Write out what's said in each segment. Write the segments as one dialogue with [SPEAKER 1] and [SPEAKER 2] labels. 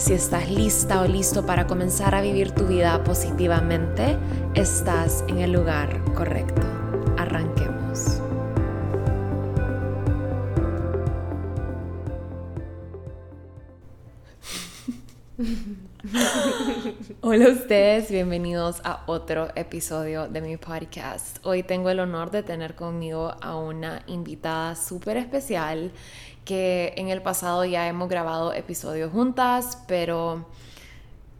[SPEAKER 1] Si estás lista o listo para comenzar a vivir tu vida positivamente, estás en el lugar correcto. Arranquemos. Hola a ustedes, bienvenidos a otro episodio de mi podcast. Hoy tengo el honor de tener conmigo a una invitada súper especial que en el pasado ya hemos grabado episodios juntas, pero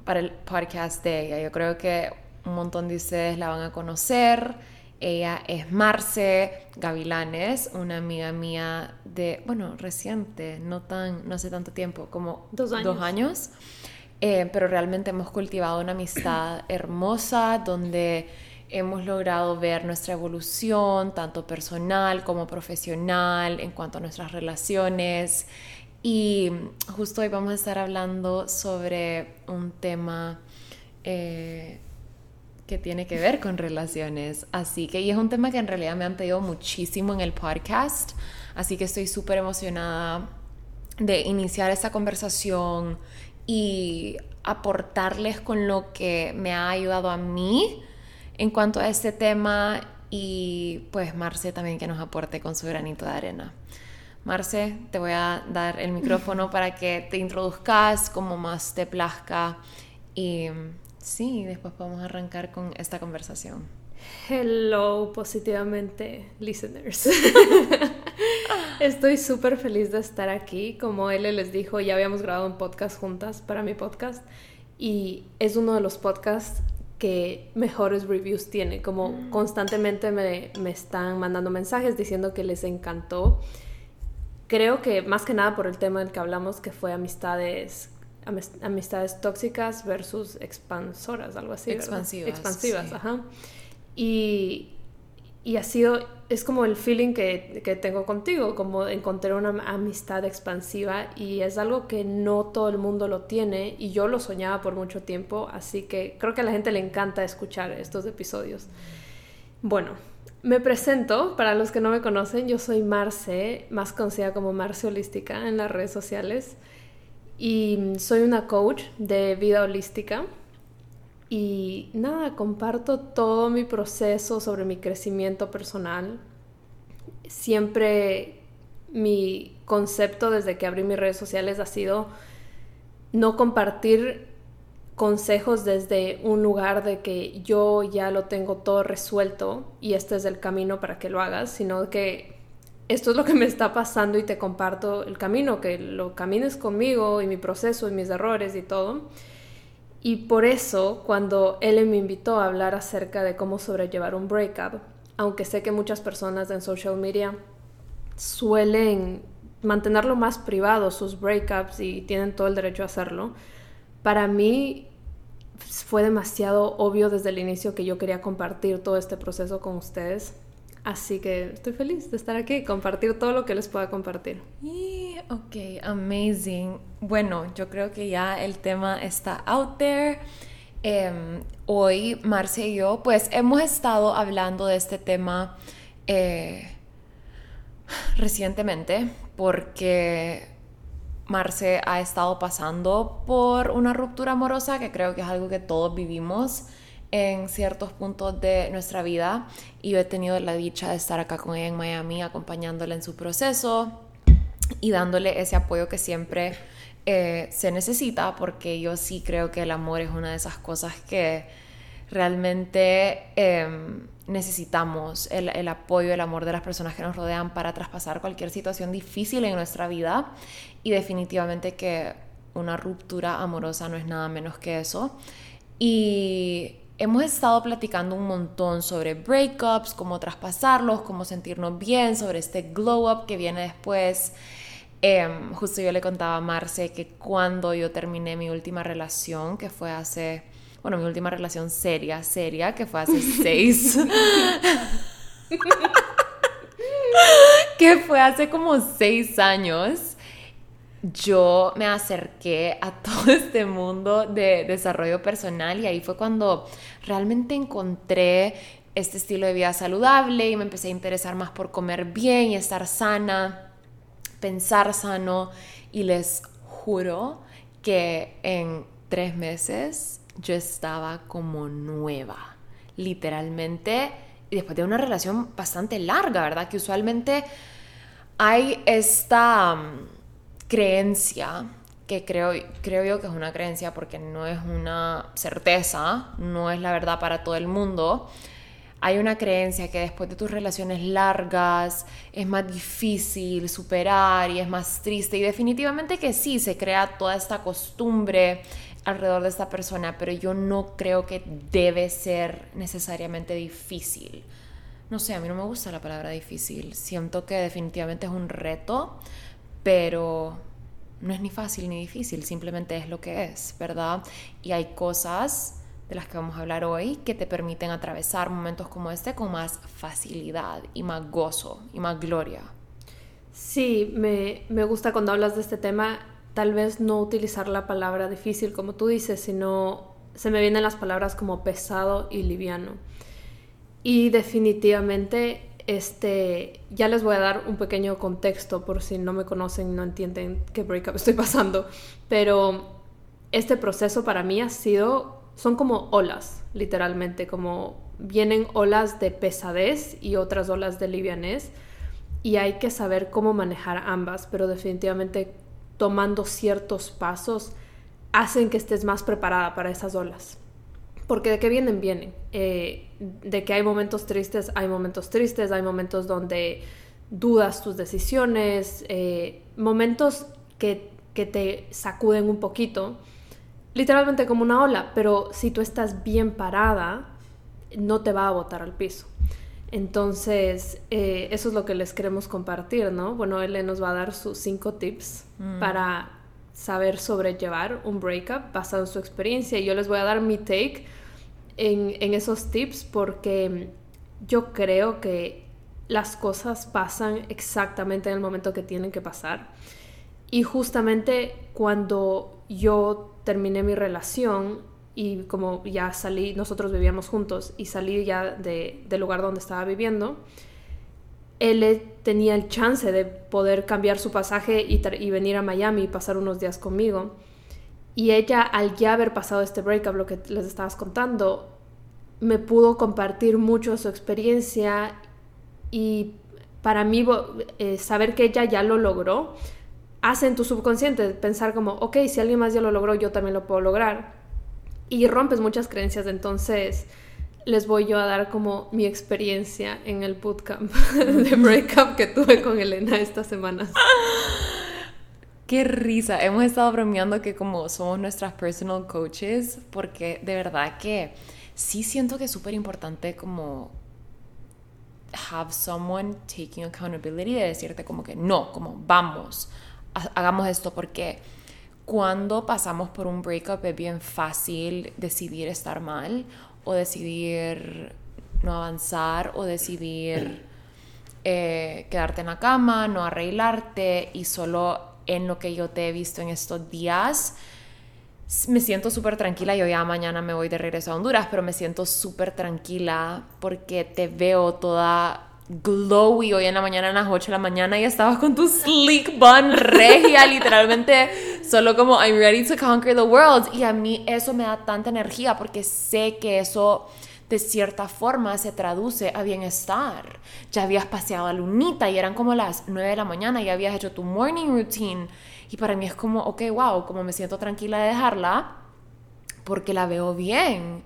[SPEAKER 1] para el podcast de ella, yo creo que un montón de ustedes la van a conocer. Ella es Marce Gavilanes, una amiga mía de, bueno, reciente, no tan, no hace tanto tiempo, como
[SPEAKER 2] dos años.
[SPEAKER 1] Dos años. Eh, pero realmente hemos cultivado una amistad hermosa donde hemos logrado ver nuestra evolución, tanto personal como profesional, en cuanto a nuestras relaciones. Y justo hoy vamos a estar hablando sobre un tema eh, que tiene que ver con relaciones. Así que, y es un tema que en realidad me han pedido muchísimo en el podcast. Así que estoy súper emocionada de iniciar esta conversación y aportarles con lo que me ha ayudado a mí en cuanto a este tema y pues Marce también que nos aporte con su granito de arena. Marce, te voy a dar el micrófono para que te introduzcas como más te plazca y sí, después podemos arrancar con esta conversación.
[SPEAKER 2] Hello, positivamente, listeners. Estoy súper feliz de estar aquí. Como él les dijo, ya habíamos grabado un podcast juntas para mi podcast y es uno de los podcasts que mejores reviews tiene. Como mm. constantemente me, me, están mandando mensajes diciendo que les encantó. Creo que más que nada por el tema del que hablamos, que fue amistades, amistades tóxicas versus expansoras, algo así.
[SPEAKER 1] Expansivas.
[SPEAKER 2] Expansivas, ajá. Y, y ha sido, es como el feeling que, que, tengo contigo, como encontré una amistad expansiva y es algo que no todo el mundo lo tiene y yo lo soñaba por mucho tiempo, así que creo que a la gente le encanta escuchar estos episodios. Bueno, me presento, para los que no me conocen, yo soy Marce, más conocida como Marce Holística en las redes sociales y soy una coach de vida holística y nada, comparto todo mi proceso sobre mi crecimiento personal. Siempre mi concepto desde que abrí mis redes sociales ha sido no compartir consejos desde un lugar de que yo ya lo tengo todo resuelto y este es el camino para que lo hagas, sino que esto es lo que me está pasando y te comparto el camino, que lo camines conmigo y mi proceso y mis errores y todo. Y por eso, cuando él me invitó a hablar acerca de cómo sobrellevar un breakup, aunque sé que muchas personas en social media suelen mantenerlo más privado, sus breakups, y tienen todo el derecho a hacerlo, para mí fue demasiado obvio desde el inicio que yo quería compartir todo este proceso con ustedes Así que estoy feliz de estar aquí, compartir todo lo que les pueda compartir.
[SPEAKER 1] Y, ok, amazing. Bueno, yo creo que ya el tema está out there. Em, hoy, Marce y yo, pues hemos estado hablando de este tema eh, recientemente porque Marce ha estado pasando por una ruptura amorosa que creo que es algo que todos vivimos en ciertos puntos de nuestra vida y yo he tenido la dicha de estar acá con ella en Miami acompañándola en su proceso y dándole ese apoyo que siempre eh, se necesita porque yo sí creo que el amor es una de esas cosas que realmente em, necesitamos el, el, apoyo, el amor de las personas que nos rodean para traspasar cualquier situación difícil en nuestra vida y definitivamente que una ruptura amorosa no es nada menos que eso. Y hemos estado platicando un montón sobre breakups, cómo traspasarlos, cómo sentirnos bien, sobre este glow up que viene después. Em, justo yo le contaba a Marce que cuando yo terminé mi última relación, que fue hace, bueno, mi última relación seria, seria, que fue hace seis, que fue hace como seis años, yo me acerqué a todo este mundo de desarrollo personal y ahí fue cuando realmente encontré este estilo de vida saludable y me empecé a interesar más por comer bien y estar sana pensar sano y les juro que en tres meses yo estaba como nueva, literalmente, y después de una relación bastante larga, ¿verdad? Que usualmente hay esta mm, creencia que creo, creo yo que es una creencia porque no es una certeza, no es la verdad para todo el mundo, hay una creencia que después de tus relaciones largas es más difícil superar y es más triste y definitivamente que sí, se crea toda esta costumbre alrededor de esta persona, pero yo no creo que debe ser necesariamente difícil. No sé, a mí no me gusta la palabra difícil, siento que definitivamente es un reto, pero no es ni fácil ni difícil, simplemente es lo que es, ¿verdad? Y hay cosas de las que vamos a hablar hoy que te permiten atravesar momentos como este con más facilidad y más gozo y más gloria.
[SPEAKER 2] Sí, me, me gusta cuando hablas de este tema, tal vez no utilizar la palabra difícil como tú dices, sino se me vienen las palabras como pesado y liviano. Y definitivamente este, ya les voy a dar un pequeño contexto por si no me conocen y no entienden qué breakup estoy pasando, pero este proceso para mí ha sido son como olas, literalmente, como vienen olas de pesadez y otras olas de livianez y hay que saber cómo manejar ambas, pero definitivamente tomando ciertos pasos hacen que estés más preparada para esas olas. Porque de qué vienen, vienen. Eh, de que hay momentos tristes, hay momentos tristes, hay momentos donde dudas tus decisiones, eh, momentos que, que te sacuden un poquito literalmente como una ola, pero si tú estás bien parada, no te va a botar al piso. Entonces, eh, eso es lo que les queremos compartir, ¿no? Bueno, él nos va a dar sus cinco tips mm. para saber sobrellevar un breakup basado en su experiencia. Y yo les voy a dar mi take en, esos tips porque yo creo que las cosas pasan exactamente en el momento que tienen que pasar. Y justamente cuando yo terminé mi relación y como ya salí, nosotros vivíamos juntos y salí ya de, del lugar donde estaba viviendo, él tenía el chance de poder cambiar su pasaje y, venir a Miami y pasar unos días conmigo. Y ella, al ya haber pasado este breakup, lo que les estabas contando, me pudo compartir mucho su experiencia y para mí eh, saber que ella ya lo logró hace en tu subconsciente pensar como, ok, si alguien más ya lo logró, yo también lo puedo lograr. Y rompes muchas creencias, entonces les voy yo a dar como mi experiencia en el bootcamp de breakup que tuve con Elena esta semana.
[SPEAKER 1] Qué risa, hemos estado bromeando que como somos nuestras personal coaches, porque de verdad que sí siento que es súper importante como have someone taking accountability de decirte como que no, como vamos, hagamos esto porque cuando pasamos por un breakup es bien fácil decidir estar mal o decidir no avanzar o decidir eh, quedarte en la cama, no arreglarte y solo en lo que yo te he visto en estos días me siento súper tranquila. Yo ya mañana me voy de regreso a Honduras, pero me siento súper tranquila porque te veo toda glowy hoy en la mañana a las 8 de la mañana y estabas con tu sleek bun regia, literalmente solo como I'm ready to conquer the world. Y a mí eso me da tanta energía porque sé que eso de cierta forma se traduce a bienestar. Ya habías paseado a Lunita y eran como las 9 de la mañana y habías hecho tu morning routine. Y para mí es como, ok, wow, como me siento tranquila de dejarla porque la veo bien.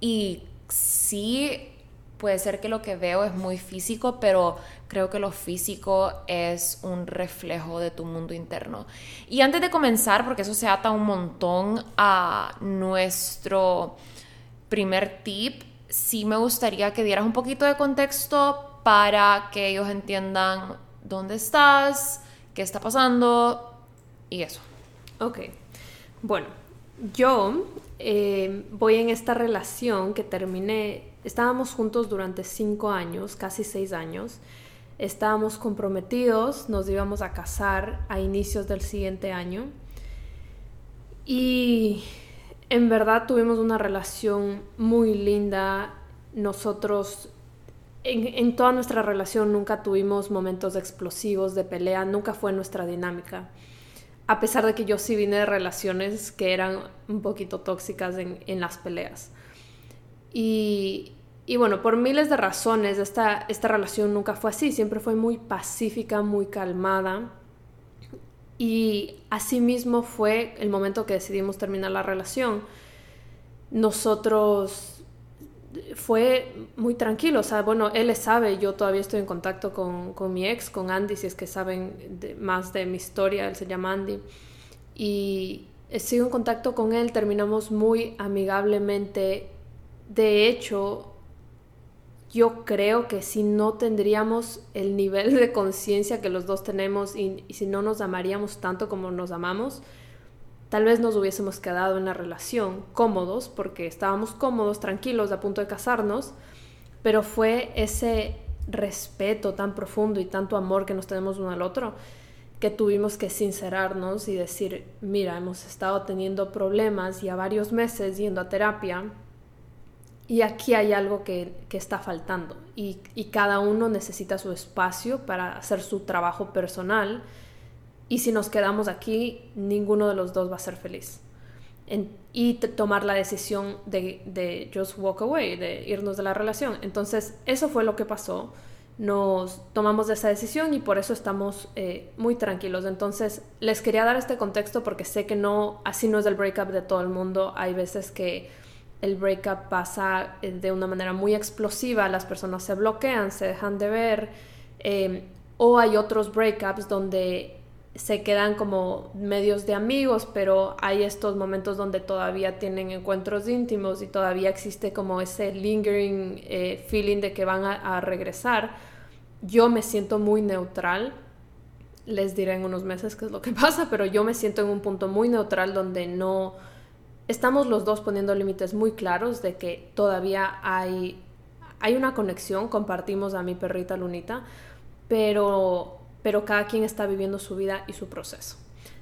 [SPEAKER 1] Y sí puede ser que lo que veo es muy físico, pero creo que lo físico es un reflejo de tu mundo interno. Y antes de comenzar, porque eso se ata un montón a nuestro primer tip, sí me gustaría que dieras un poquito de contexto para que ellos entiendan dónde estás, qué está pasando y eso.
[SPEAKER 2] Ok, bueno, yo eh, voy en esta relación que terminé, estábamos juntos durante cinco años, casi seis años, estábamos comprometidos, nos íbamos a casar a inicios del siguiente año. Y en verdad tuvimos una relación muy linda, nosotros en, toda nuestra relación nunca tuvimos momentos explosivos de pelea, nunca fue nuestra dinámica. A pesar de que yo sí vine de relaciones que eran un poquito tóxicas en, las peleas. Y, bueno, por miles de razones, esta, esta relación nunca fue así, siempre fue muy pacífica, muy calmada. Y asimismo fue el momento que decidimos terminar la relación. Nosotros fue muy tranquilo, o sea, bueno, él sabe, yo todavía estoy en contacto con, con mi ex, con Andy, si es que saben más de mi historia, él se llama Andy, y sigo en contacto con él, terminamos muy amigablemente, de hecho, yo creo que si no tendríamos el nivel de conciencia que los dos tenemos y, si no nos amaríamos tanto como nos amamos, Tal vez nos hubiésemos quedado en la relación cómodos porque estábamos cómodos, tranquilos, a punto de casarnos, pero fue ese respeto tan profundo y tanto amor que nos tenemos uno al otro que tuvimos que sincerarnos y decir, mira, hemos estado teniendo problemas ya varios meses yendo a terapia y aquí hay algo que, está faltando y, y cada uno necesita su espacio para hacer su trabajo personal y si nos quedamos aquí, ninguno de los dos va a ser feliz. y tomar la decisión de, de just walk away, de irnos de la relación. Entonces, eso fue lo que pasó. Nos tomamos esa decisión y por eso estamos eh, muy tranquilos. Entonces, les quería dar este contexto porque sé que no, así no es el breakup de todo el mundo. Hay veces que el breakup pasa eh, de una manera muy explosiva, las personas se bloquean, se dejan de ver, eh, o hay otros breakups donde se quedan como medios de amigos, pero hay estos momentos donde todavía tienen encuentros íntimos y todavía existe como ese lingering eh, feeling de que van a, regresar. Yo me siento muy neutral, les diré en unos meses qué es lo que pasa, pero yo me siento en un punto muy neutral donde no estamos los dos poniendo límites muy claros de que todavía hay, hay una conexión, compartimos a mi perrita Lunita, pero pero cada quien está viviendo su vida y su proceso.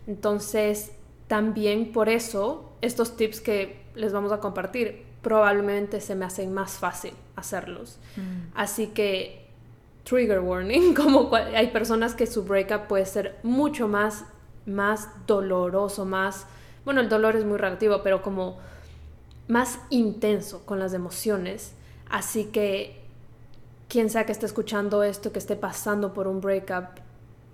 [SPEAKER 2] Entonces, también por eso, estos tips que les vamos a compartir probablemente se me hacen más fácil hacerlos. Mm. Así que, trigger warning, como hay personas que su breakup puede ser mucho más, más doloroso, más, bueno, el dolor es muy relativo, pero como más intenso con las emociones. Así que quien sea que esté escuchando esto, que esté pasando por un breakup,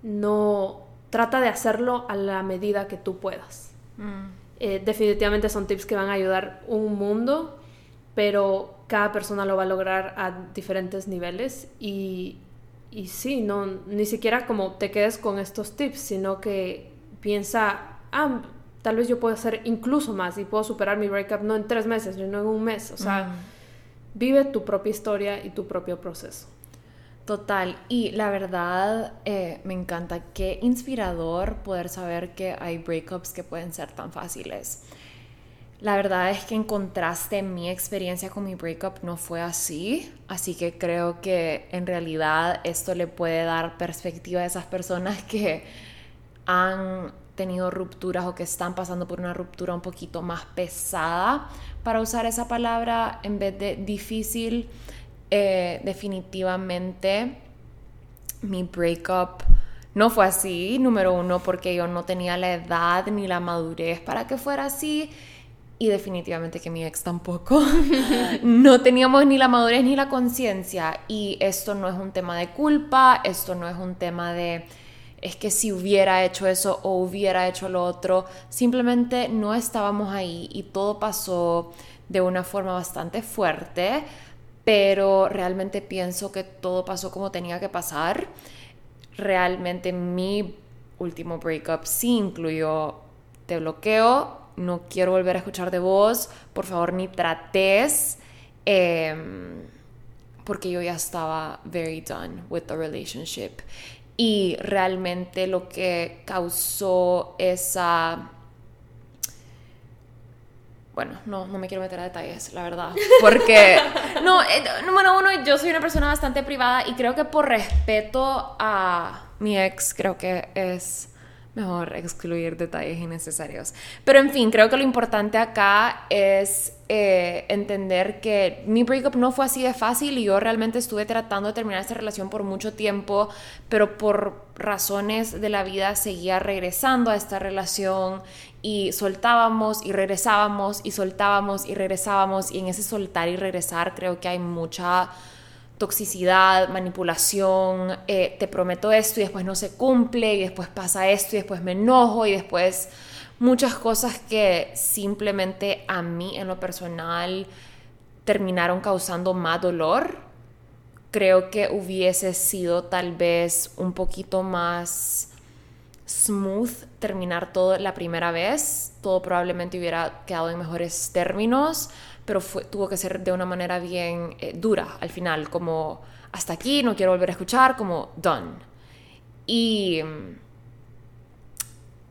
[SPEAKER 2] no trata de hacerlo a la medida que tú puedas. Mm. Eh, definitivamente son tips que van a ayudar un mundo, pero cada persona lo va a lograr a diferentes niveles y, y sí, no, ni siquiera como te quedes con estos tips, sino que piensa, ah, tal vez yo puedo hacer incluso más y puedo superar mi breakup no en tres meses, no en un mes. O sea, mm. vive tu propia historia y tu propio proceso.
[SPEAKER 1] Total, y la verdad eh, me encanta, qué inspirador poder saber que hay breakups que pueden ser tan fáciles. La verdad es que en contraste mi experiencia con mi breakup no fue así, así que creo que en realidad esto le puede dar perspectiva a esas personas que han tenido rupturas o que están pasando por una ruptura un poquito más pesada, para usar esa palabra en vez de difícil eh, definitivamente mi breakup no fue así, número uno, porque yo no tenía la edad ni la madurez para que fuera así. Y definitivamente que mi ex tampoco. no teníamos ni la madurez ni la conciencia. Y esto no es un tema de culpa, esto no es un tema de es que si hubiera hecho eso o hubiera hecho lo otro, simplemente no estábamos ahí y todo pasó de una forma bastante fuerte pero realmente pienso que todo pasó como tenía que pasar. Realmente mi último breakup sí incluyó te bloqueo, no quiero volver a escuchar de vos, por favor ni trates, em, porque yo ya estaba very done with the relationship. Y realmente lo que causó esa bueno, no, no me quiero meter a detalles, la verdad. Porque, no, eh, número uno, yo soy una persona bastante privada y creo que por respeto a mi ex, creo que es mejor excluir detalles innecesarios. Pero en fin, creo que lo importante acá es eh, entender que mi breakup no fue así de fácil y yo realmente estuve tratando de terminar esta relación por mucho tiempo, pero por razones de la vida seguía regresando a esta relación y soltábamos y regresábamos y soltábamos y regresábamos y en ese soltar y regresar creo que hay mucha toxicidad, manipulación, eh, te prometo esto y después no se cumple y después pasa esto y después me enojo y después muchas cosas que simplemente a mí en lo personal terminaron causando más dolor. Creo que hubiese sido tal vez un poquito más smooth terminar todo la primera vez. Todo probablemente hubiera quedado en mejores términos pero tuvo que ser de una manera bien eh, dura al final, como hasta aquí, no quiero volver a escuchar, como done. Y mm,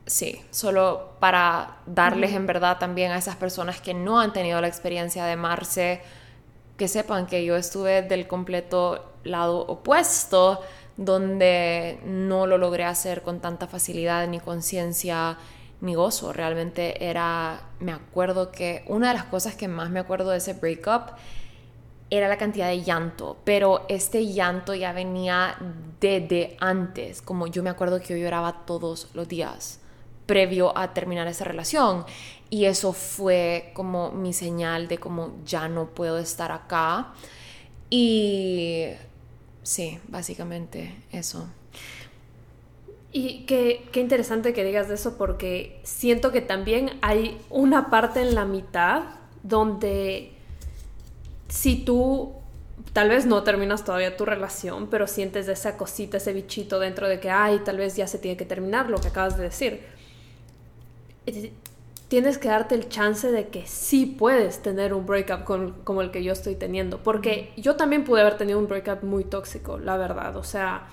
[SPEAKER 1] sí, solo para darles en verdad también a esas personas que no han tenido la experiencia de amarse, que sepan que yo estuve del completo lado opuesto, donde no lo logré hacer con tanta facilidad ni conciencia mi gozo. Realmente era, me acuerdo que una de las cosas que más me acuerdo de ese breakup era la cantidad de llanto, pero este llanto ya venía desde antes, como yo me acuerdo que yo lloraba todos los días previo a terminar esa relación y eso fue como mi señal de como ya no puedo estar acá y sí, básicamente eso.
[SPEAKER 2] Y qué, qué, interesante que digas de eso porque siento que también hay una parte en la mitad donde si tú tal vez no terminas todavía tu relación, pero sientes esa cosita, ese bichito dentro de que, ay, tal vez ya se tiene que terminar lo que acabas de decir. Tienes que darte el chance de que sí puedes tener un breakup con, como el que yo estoy teniendo, porque yo también pude haber tenido un breakup muy tóxico, la verdad. O sea,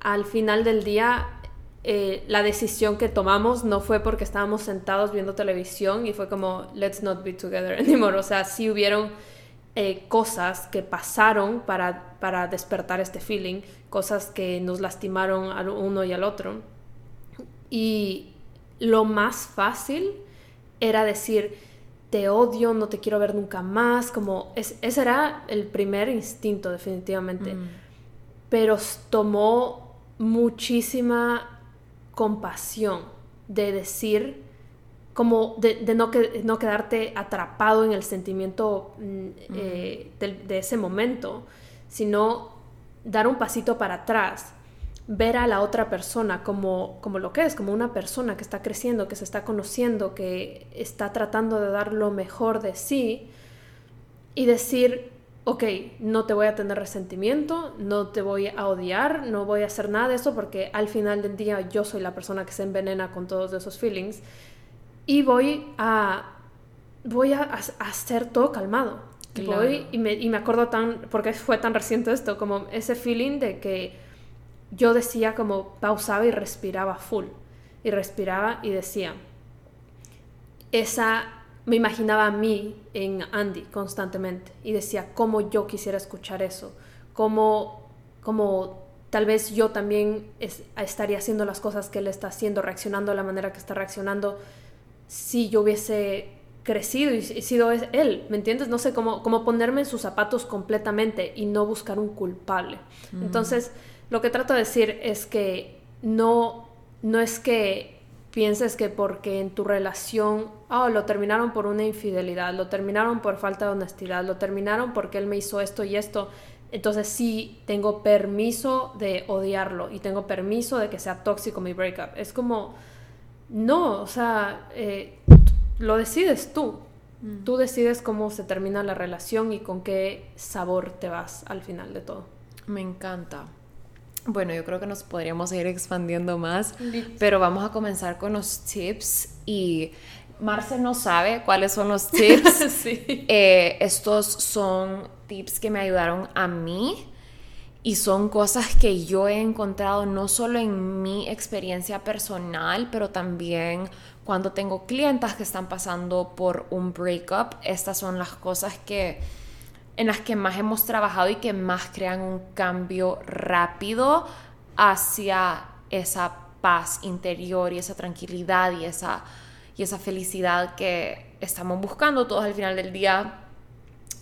[SPEAKER 2] al final del día eh, la decisión que tomamos no fue porque estábamos sentados viendo televisión y fue como, let's not be together anymore. O sea, sí hubieron eh, cosas que pasaron para, para despertar este feeling, cosas que nos lastimaron al uno y al otro. Y lo más fácil era decir, te odio, no te quiero ver nunca más, como ese era el primer instinto definitivamente. Mm. Pero tomó muchísima compasión, de decir, como de, no, que, no, quedarte atrapado en el sentimiento mm, eh, de, ese momento, sino dar un pasito para atrás, ver a la otra persona como, como lo que es, como una persona que está creciendo, que se está conociendo, que está tratando de dar lo mejor de sí y decir, ok, no te voy a tener resentimiento, no te voy a odiar, no voy a hacer nada de eso porque al final del día yo soy la persona que se envenena con todos esos feelings y voy a, voy a, hacer todo calmado. Voy y me, y me acuerdo tan, porque fue tan reciente esto, como ese feeling de que yo decía como pausaba y respiraba full y respiraba y decía, esa me imaginaba a mí en Andy constantemente y decía cómo yo quisiera escuchar eso, cómo, cómo tal vez yo también estaría haciendo las cosas que él está haciendo, reaccionando de la manera que está reaccionando, si yo hubiese crecido y, sido él, ¿me entiendes? No sé cómo, cómo ponerme en sus zapatos completamente y no buscar un culpable. Mm. Entonces, lo que trato de decir es que no, no es que pienses que porque en tu relación, oh, lo terminaron por una infidelidad, lo terminaron por falta de honestidad, lo terminaron porque él me hizo esto y esto, entonces sí tengo permiso de odiarlo y tengo permiso de que sea tóxico mi breakup. Es como, no, o sea, eh, lo decides tú. Mm. Tú decides cómo se termina la relación y con qué sabor te vas al final de todo.
[SPEAKER 1] Me encanta. Bueno, yo creo que nos podríamos ir expandiendo más, pero vamos a comenzar con los tips y Marce no sabe cuáles son los tips. Eh, estos son tips que me ayudaron a mí Y son cosas que yo he encontrado no solo en mi experiencia personal, pero también cuando tengo clientas que están pasando por un breakup. Estas son las cosas que en las que más hemos trabajado y que más crean un cambio rápido hacia esa paz interior y esa tranquilidad y esa, y esa felicidad que estamos buscando todos al final del día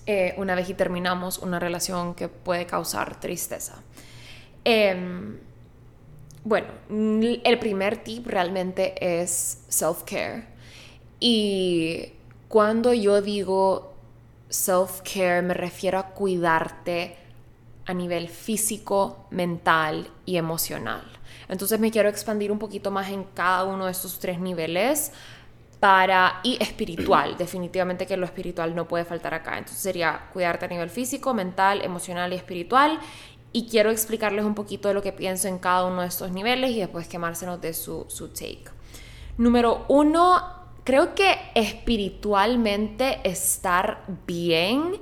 [SPEAKER 1] eh, una vez y terminamos una relación que puede causar tristeza. Em, bueno, el primer tip realmente es self-care. Y cuando yo digo self-care me refiero a cuidarte a nivel físico, mental y emocional. Entonces me quiero expandir un poquito más en cada uno de estos tres niveles para y espiritual, definitivamente que lo espiritual no puede faltar acá. Entonces sería cuidarte a nivel físico, mental, emocional y espiritual. Y quiero explicarles un poquito de lo que pienso en cada uno de estos niveles y después quemársenos de su, su take. Número uno, creo que espiritualmente estar bien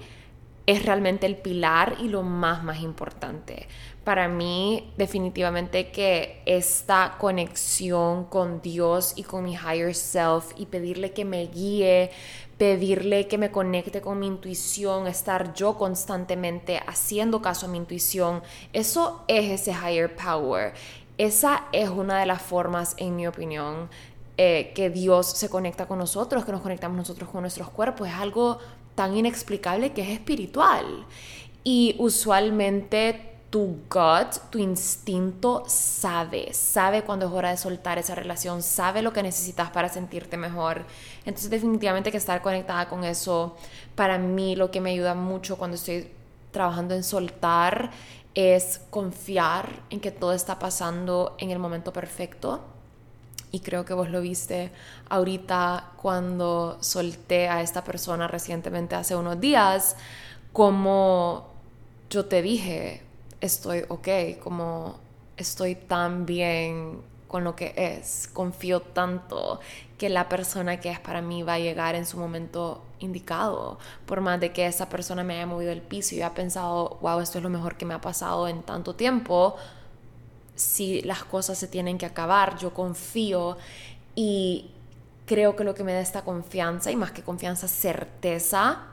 [SPEAKER 1] es realmente el pilar y lo más, más importante para mí definitivamente que esta conexión con Dios y con mi higher self y pedirle que me guíe, pedirle que me conecte con mi intuición, estar yo constantemente haciendo caso a mi intuición, eso es ese higher power. Esa es una de las formas, en mi opinión, eh, que Dios se conecta con nosotros, que nos conectamos nosotros con nuestros cuerpos. Es algo tan inexplicable que es espiritual. Y usualmente tu gut, tu instinto sabe, sabe cuando es hora de soltar esa relación, sabe lo que necesitas para sentirte mejor. Entonces definitivamente que estar conectada con eso, para mí lo que me ayuda mucho cuando estoy trabajando en soltar es confiar en que todo está pasando en el momento perfecto. Y creo que vos lo viste ahorita cuando solté a esta persona recientemente hace unos días, como yo te dije, estoy ok, como estoy tan bien con lo que es, confío tanto que la persona que es para mí va a llegar en su momento indicado, por más de que esa persona me haya movido el piso y haya pensado, wow, esto es lo mejor que me ha pasado en tanto tiempo, si las cosas se tienen que acabar, yo confío y creo que lo que me da esta confianza y más que confianza, certeza,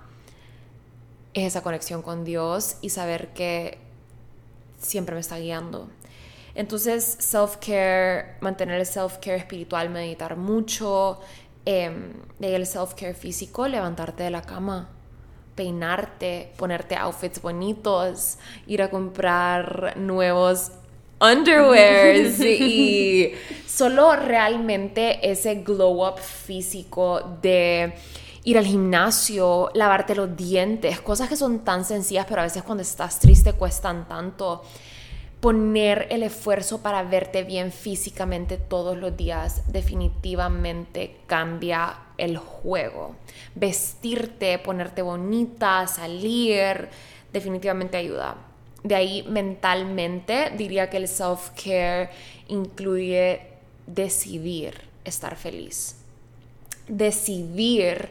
[SPEAKER 1] es esa conexión con Dios y saber que siempre me está guiando. Entonces, self-care, mantener el self-care espiritual, meditar mucho, eh, el self-care físico, levantarte de la cama, peinarte, ponerte outfits bonitos, ir a comprar nuevos underwears y solo realmente ese glow up físico de ir al gimnasio, lavarte los dientes, cosas que son tan sencillas, pero a veces cuando estás triste cuestan tanto. Poner el esfuerzo para verte bien físicamente todos los días definitivamente cambia el juego. Vestirte, ponerte bonita, salir, definitivamente ayuda. De ahí mentalmente diría que el self-care incluye decidir estar feliz. Decidir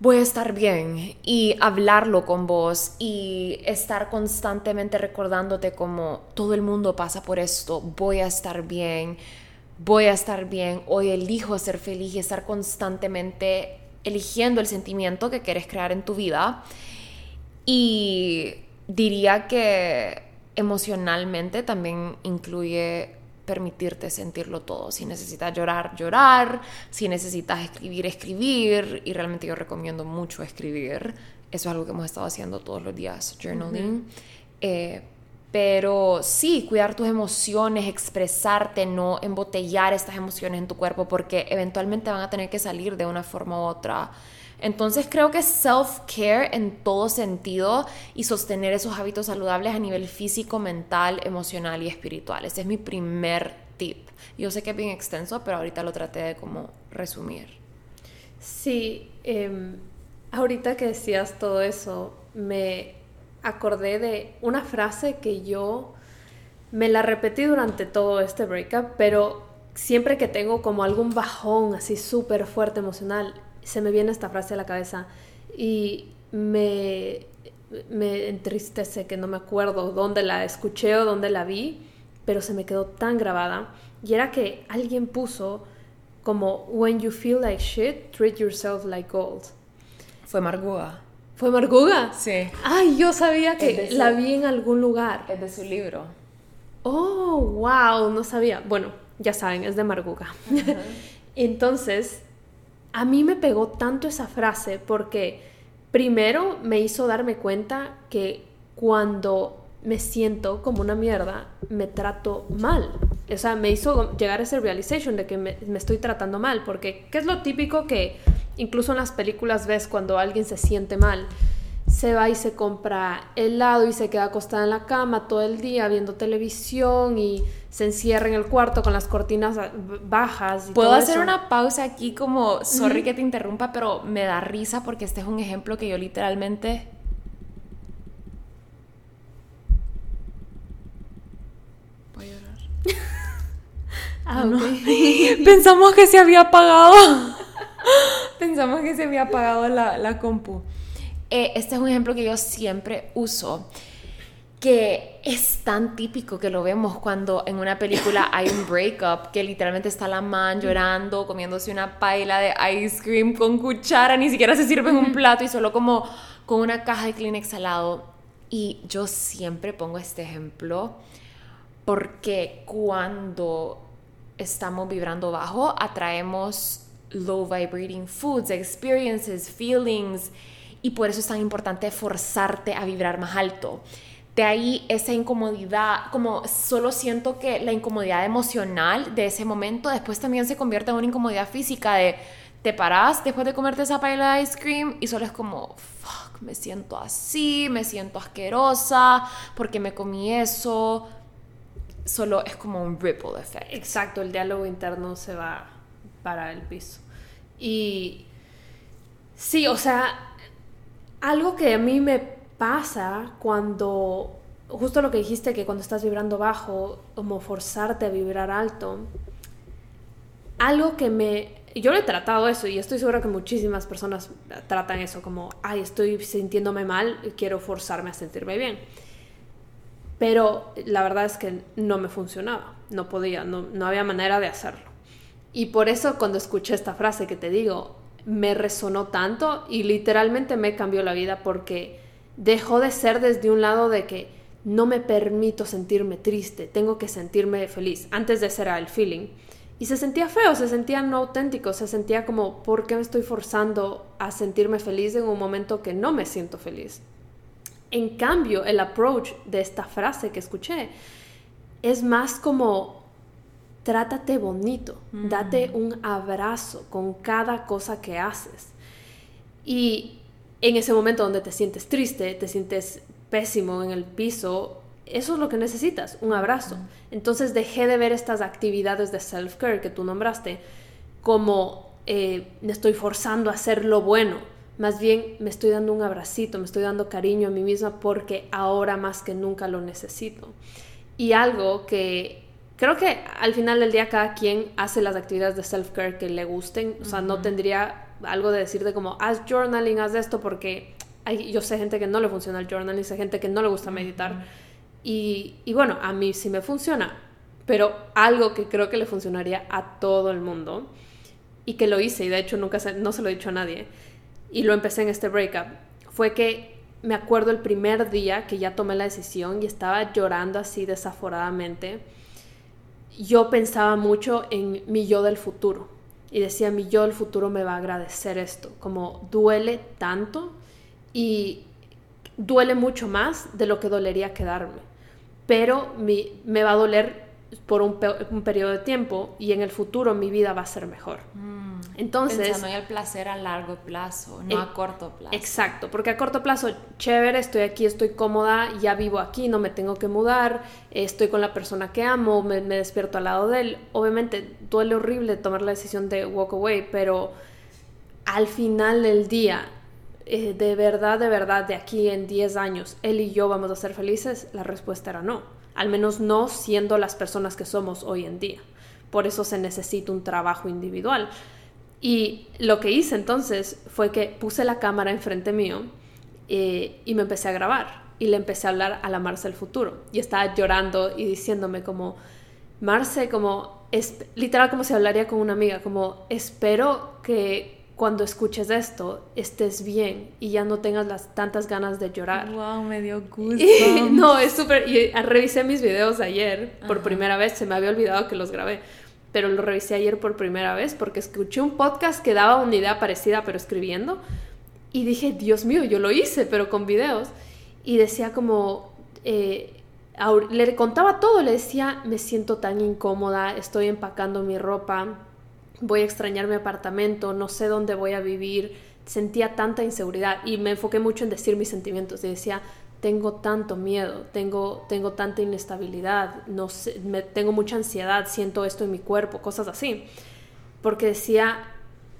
[SPEAKER 1] voy a estar bien y hablarlo con vos y estar constantemente recordándote como todo el mundo pasa por esto, voy a estar bien, voy a estar bien, hoy elijo ser feliz y estar constantemente eligiendo el sentimiento que quieres crear en tu vida. Y diría que emocionalmente también incluye permitirte sentirlo todo. Si necesitas llorar, llorar. Si necesitas escribir, escribir. Y realmente yo recomiendo mucho escribir. Eso es algo que hemos estado haciendo todos los días, journaling. Eh, pero sí, cuidar tus emociones, expresarte, no embotellar estas emociones en tu cuerpo porque eventualmente van a tener que salir de una forma u otra. Entonces creo que self-care en todo sentido y sostener esos hábitos saludables a nivel físico, mental, emocional y espiritual. Ese es mi primer tip. Yo sé que es bien extenso, pero ahorita lo traté de como resumir.
[SPEAKER 2] Sí, em, ahorita que decías todo eso, me acordé de una frase que yo me la repetí durante todo este breakup, pero siempre que tengo como algún bajón así súper fuerte emocional, se me viene esta frase a la cabeza y me, me entristece que no me acuerdo dónde la escuché o dónde la vi, pero se me quedó tan grabada. Y era que alguien puso como, when you feel like shit, treat yourself like gold.
[SPEAKER 1] Fue Marguga.
[SPEAKER 2] ¿Fue Marguga?
[SPEAKER 1] Sí.
[SPEAKER 2] Ay, yo sabía que la vi en algún lugar.
[SPEAKER 1] Es de su libro.
[SPEAKER 2] Oh, wow, no sabía. Bueno, ya saben, es de Marguga. Entonces, a mí me pegó tanto esa frase porque primero me hizo darme cuenta que cuando me siento como una mierda, me trato mal. O sea, me hizo llegar a ese realization de que me, me, estoy tratando mal, porque ¿qué es lo típico que incluso en las películas ves cuando alguien se siente mal? Se va y se compra helado y se queda acostada en la cama todo el día viendo televisión y se encierra en el cuarto con las cortinas bajas. Y
[SPEAKER 1] Puedo
[SPEAKER 2] todo
[SPEAKER 1] hacer
[SPEAKER 2] eso.
[SPEAKER 1] una pausa aquí como, sorry que te interrumpa, pero me da risa porque este es un ejemplo que yo literalmente Voy a llorar.
[SPEAKER 2] Ah,
[SPEAKER 1] No. Pensamos que se había apagado. Pensamos que se había apagado la, la compu. Eh, este es un ejemplo que yo siempre uso, que es tan típico que lo vemos cuando en una película hay un breakup, que literalmente está la man llorando, comiéndose una paila de ice cream con cuchara, ni siquiera se sirve en un plato y solo como con una caja de Kleenex al lado. Y yo siempre pongo este ejemplo porque cuando estamos vibrando bajo, atraemos low vibrating foods, experiences, feelings, y por eso es tan importante forzarte a vibrar más alto. De ahí esa incomodidad, como solo siento que la incomodidad emocional de ese momento después también se convierte en una incomodidad física de te paras después de comerte esa paella de ice cream y solo es como, fuck, me siento así, me siento asquerosa, porque me comí eso, solo es como un ripple effect.
[SPEAKER 2] Exacto, el diálogo interno se va para el piso. Y sí, o sea, algo que a mí me pasa cuando, justo lo que dijiste, que cuando estás vibrando bajo, como forzarte a vibrar alto, algo que me... Yo lo he tratado eso y estoy segura que muchísimas personas tratan eso como, ay, estoy sintiéndome mal y quiero forzarme a sentirme bien. Pero la verdad es que no me funcionaba, no podía, no, no había manera de hacerlo. Y por eso cuando escuché esta frase que te digo, me resonó tanto y literalmente me cambió la vida porque dejó de ser desde un lado de que no me permito sentirme triste, tengo que sentirme feliz. Antes de ser el feeling. Y se sentía feo, se sentía no auténtico, se sentía como, ¿por qué me estoy forzando a sentirme feliz en un momento que no me siento feliz? En cambio, el approach de esta frase que escuché es más como, trátate bonito, mm. date un abrazo con cada cosa que haces. Y en ese momento donde te sientes triste, te sientes pésimo en el piso, eso es lo que necesitas, un abrazo. Entonces dejé de ver estas actividades de self-care que tú nombraste como eh, me estoy forzando a hacer lo bueno. Más bien me estoy dando un abracito, me estoy dando cariño a mí misma porque ahora más que nunca lo necesito. Y algo que creo que al final del día cada quien hace las actividades de self-care que le gusten. O sea, no tendría algo de decirte como haz journaling, haz esto porque hay, yo sé gente que no le funciona el journaling, sé gente que no le gusta meditar. Y, y, bueno, a mí sí me funciona, pero algo que creo que le funcionaría a todo el mundo y que lo hice y de hecho nunca se, no se lo he dicho a nadie y lo empecé en este breakup fue que me acuerdo el primer día que ya tomé la decisión y estaba llorando así desaforadamente. Yo pensaba mucho en mi yo del futuro. Y decía mi yo del futuro me va a agradecer esto, como duele tanto y duele mucho más de lo que dolería quedarme. Pero mi, me va a doler por un, periodo de tiempo y en el futuro mi vida va a ser mejor.
[SPEAKER 1] Mm,
[SPEAKER 2] Entonces...
[SPEAKER 1] Pensando en el placer a largo plazo, no
[SPEAKER 2] eh,
[SPEAKER 1] a corto plazo.
[SPEAKER 2] Exacto, porque a corto plazo, chévere, estoy aquí, estoy cómoda, ya vivo aquí, no me tengo que mudar, estoy con la persona que amo, me, me despierto al lado de él. Obviamente duele horrible tomar la decisión de walk away, pero al final del día eh, de verdad, de verdad, de aquí en 10 años, él y yo vamos a ser felices? La respuesta era no. Al menos no siendo las personas que somos hoy en día. Por eso se necesita un trabajo individual. Y lo que hice entonces fue que puse la cámara enfrente mío eh, y me empecé a grabar y le empecé a hablar a la Marce del futuro y estaba llorando y diciéndome como, Marce, como, es, literal como si hablaría con una amiga, como, espero que cuando escuches esto estés bien y ya no tengas las tantas ganas de llorar.
[SPEAKER 1] Wow, me dio gusto.
[SPEAKER 2] no, es súper. Y revisé mis videos ayer por primera vez. Se me había olvidado que los grabé, pero lo revisé ayer por primera vez porque escuché un podcast que daba una idea parecida, pero escribiendo. Y dije, Dios mío, yo lo hice, pero con videos. Y decía como. Eh, le contaba todo, le decía, me siento tan incómoda, estoy empacando mi ropa voy a extrañar mi apartamento, no sé dónde voy a vivir, sentía tanta inseguridad y me enfoqué mucho en decir mis sentimientos y decía, tengo tanto miedo, tengo, tengo tanta inestabilidad, no sé, me, tengo mucha ansiedad, siento esto en mi cuerpo, cosas así. Porque decía,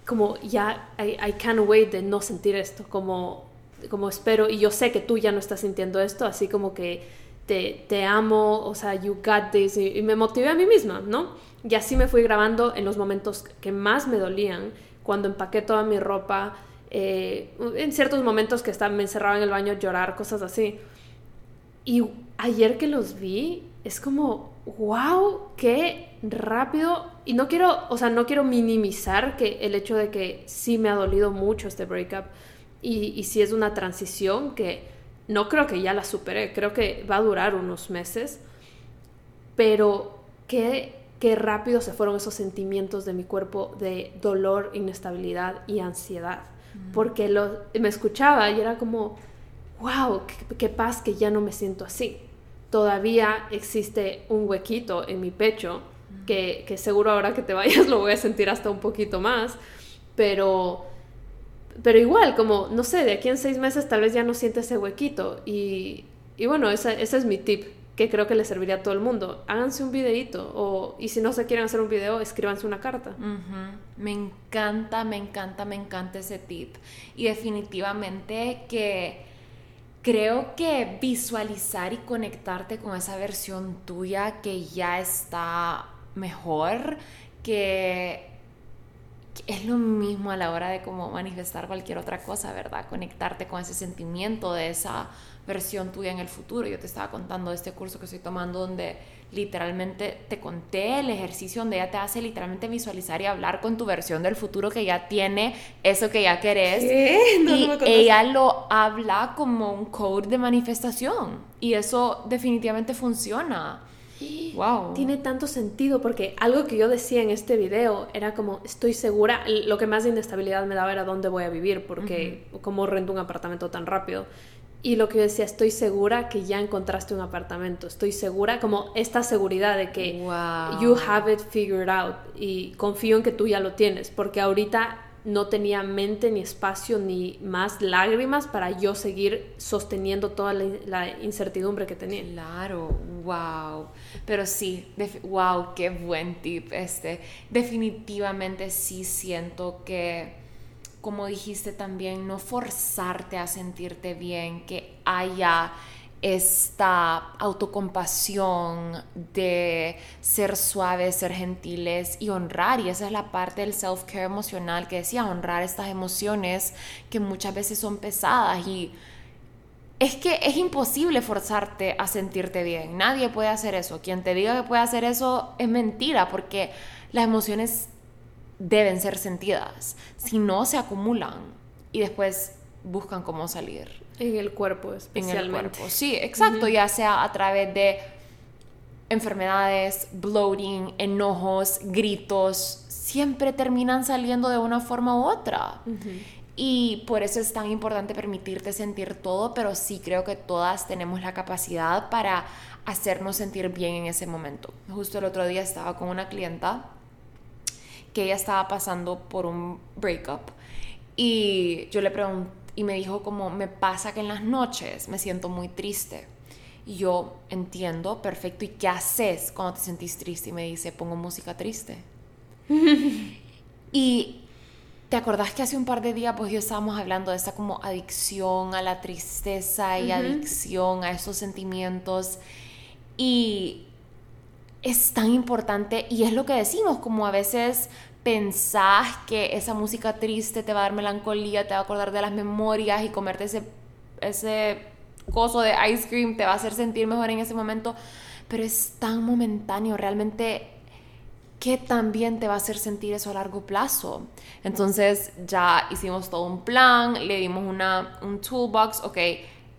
[SPEAKER 2] como ya, I, can't wait de no sentir esto, como, como espero, y yo sé que tú ya no estás sintiendo esto, así como que te, te amo, o sea, you got this, y me motivé a mí misma, ¿no? Y así me fui grabando en los momentos que más me dolían, cuando empaqué toda mi ropa, eh, en ciertos momentos que estaba, me encerraba en el baño llorar, cosas así. Y ayer que los vi, es como, wow, qué rápido. Y no quiero, o sea, no quiero minimizar que el hecho de que sí me ha dolido mucho este breakup y, y sí es una transición que no creo que ya la superé, creo que va a durar unos meses, pero qué qué rápido se fueron esos sentimientos de mi cuerpo de dolor, inestabilidad y ansiedad. Porque lo, me escuchaba y era como, wow, qué, paz que ya no me siento así. Todavía existe un huequito en mi pecho que, que, seguro ahora que te vayas lo voy a sentir hasta un poquito más, pero, pero igual, como, no sé, de aquí en seis meses tal vez ya no siente ese huequito. Y, y bueno, ese, ese es mi tip que creo que le serviría a todo el mundo. Háganse un videito o, y si no se quieren hacer un video, escríbanse una carta.
[SPEAKER 1] Me encanta, me encanta, me encanta ese tip. Y definitivamente que creo que visualizar y conectarte con esa versión tuya que ya está mejor, que es lo mismo a la hora de como manifestar cualquier otra cosa, ¿verdad? Conectarte con ese sentimiento de esa versión tuya en el futuro. Yo te estaba contando de este curso que estoy tomando donde literalmente te conté el ejercicio donde ella te hace literalmente visualizar y hablar con tu versión del futuro que ya tiene eso que ya querés. y ella lo habla como un code de manifestación y eso definitivamente funciona. Wow.
[SPEAKER 2] Tiene tanto sentido porque algo que yo decía en este video era como estoy segura, lo que más de inestabilidad me daba era dónde voy a vivir porque como rento un apartamento tan rápido. Y lo que yo decía, estoy segura que ya encontraste un apartamento, estoy segura, como esta seguridad de que you have it figured out y confío en que tú ya lo tienes, porque ahorita no tenía mente ni espacio ni más lágrimas para yo seguir sosteniendo toda la, incertidumbre que tenía.
[SPEAKER 1] Claro, wow. Pero sí, wow, qué buen tip este. Definitivamente sí siento que como dijiste también, no forzarte a sentirte bien, que haya esta autocompasión de ser suaves, ser gentiles y honrar. Y esa es la parte del self-care emocional que decía, honrar estas emociones que muchas veces son pesadas y es que es imposible forzarte a sentirte bien. Nadie puede hacer eso. Quien te diga que puede hacer eso es mentira porque las emociones deben ser sentidas, si no se acumulan y después buscan cómo salir.
[SPEAKER 2] En el cuerpo especialmente. En el cuerpo,
[SPEAKER 1] sí, exacto, ya sea a través de enfermedades, bloating, enojos, gritos, siempre terminan saliendo de una forma u otra. Y por eso es tan importante permitirte sentir todo, pero sí creo que todas tenemos la capacidad para hacernos sentir bien en ese momento. Justo el otro día estaba con una clienta que ella estaba pasando por un breakup y yo le pregunté y me dijo como me pasa que en las noches me siento muy triste. Y yo entiendo, perfecto. ¿Y qué haces cuando te sentís triste? Y me dice, pongo música triste. y ¿te acordás que hace un par de días pues yo estábamos hablando de esa como adicción a la tristeza y adicción a esos sentimientos? Y es tan importante y es lo que decimos, como a veces pensás que esa música triste te va a dar melancolía, te va a acordar de las memorias y comerte ese ese coso de ice cream te va a hacer sentir mejor en ese momento, pero es tan momentáneo, realmente ¿qué también te va a hacer sentir eso a largo plazo? Entonces ya hicimos todo un plan, le dimos una, un toolbox, ok,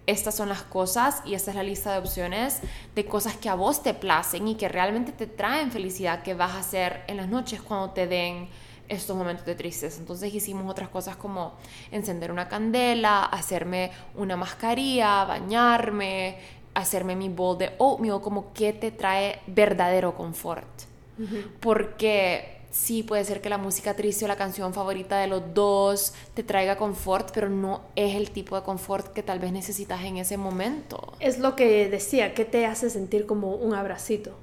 [SPEAKER 1] estas son las cosas y esta es la lista de opciones de cosas que a vos te placen y que realmente te traen felicidad que vas a hacer en las noches cuando te den estos momentos de tristeza. Entonces hicimos otras cosas como encender una candela, hacerme una mascarilla, bañarme, hacerme mi bowl de oatmeal, como que te trae verdadero confort. Porque sí puede ser que la música triste o la canción favorita de los dos te traiga confort, pero no es el tipo de confort que tal vez necesitas en ese momento.
[SPEAKER 2] Es lo que decía, que te hace sentir como un abracito.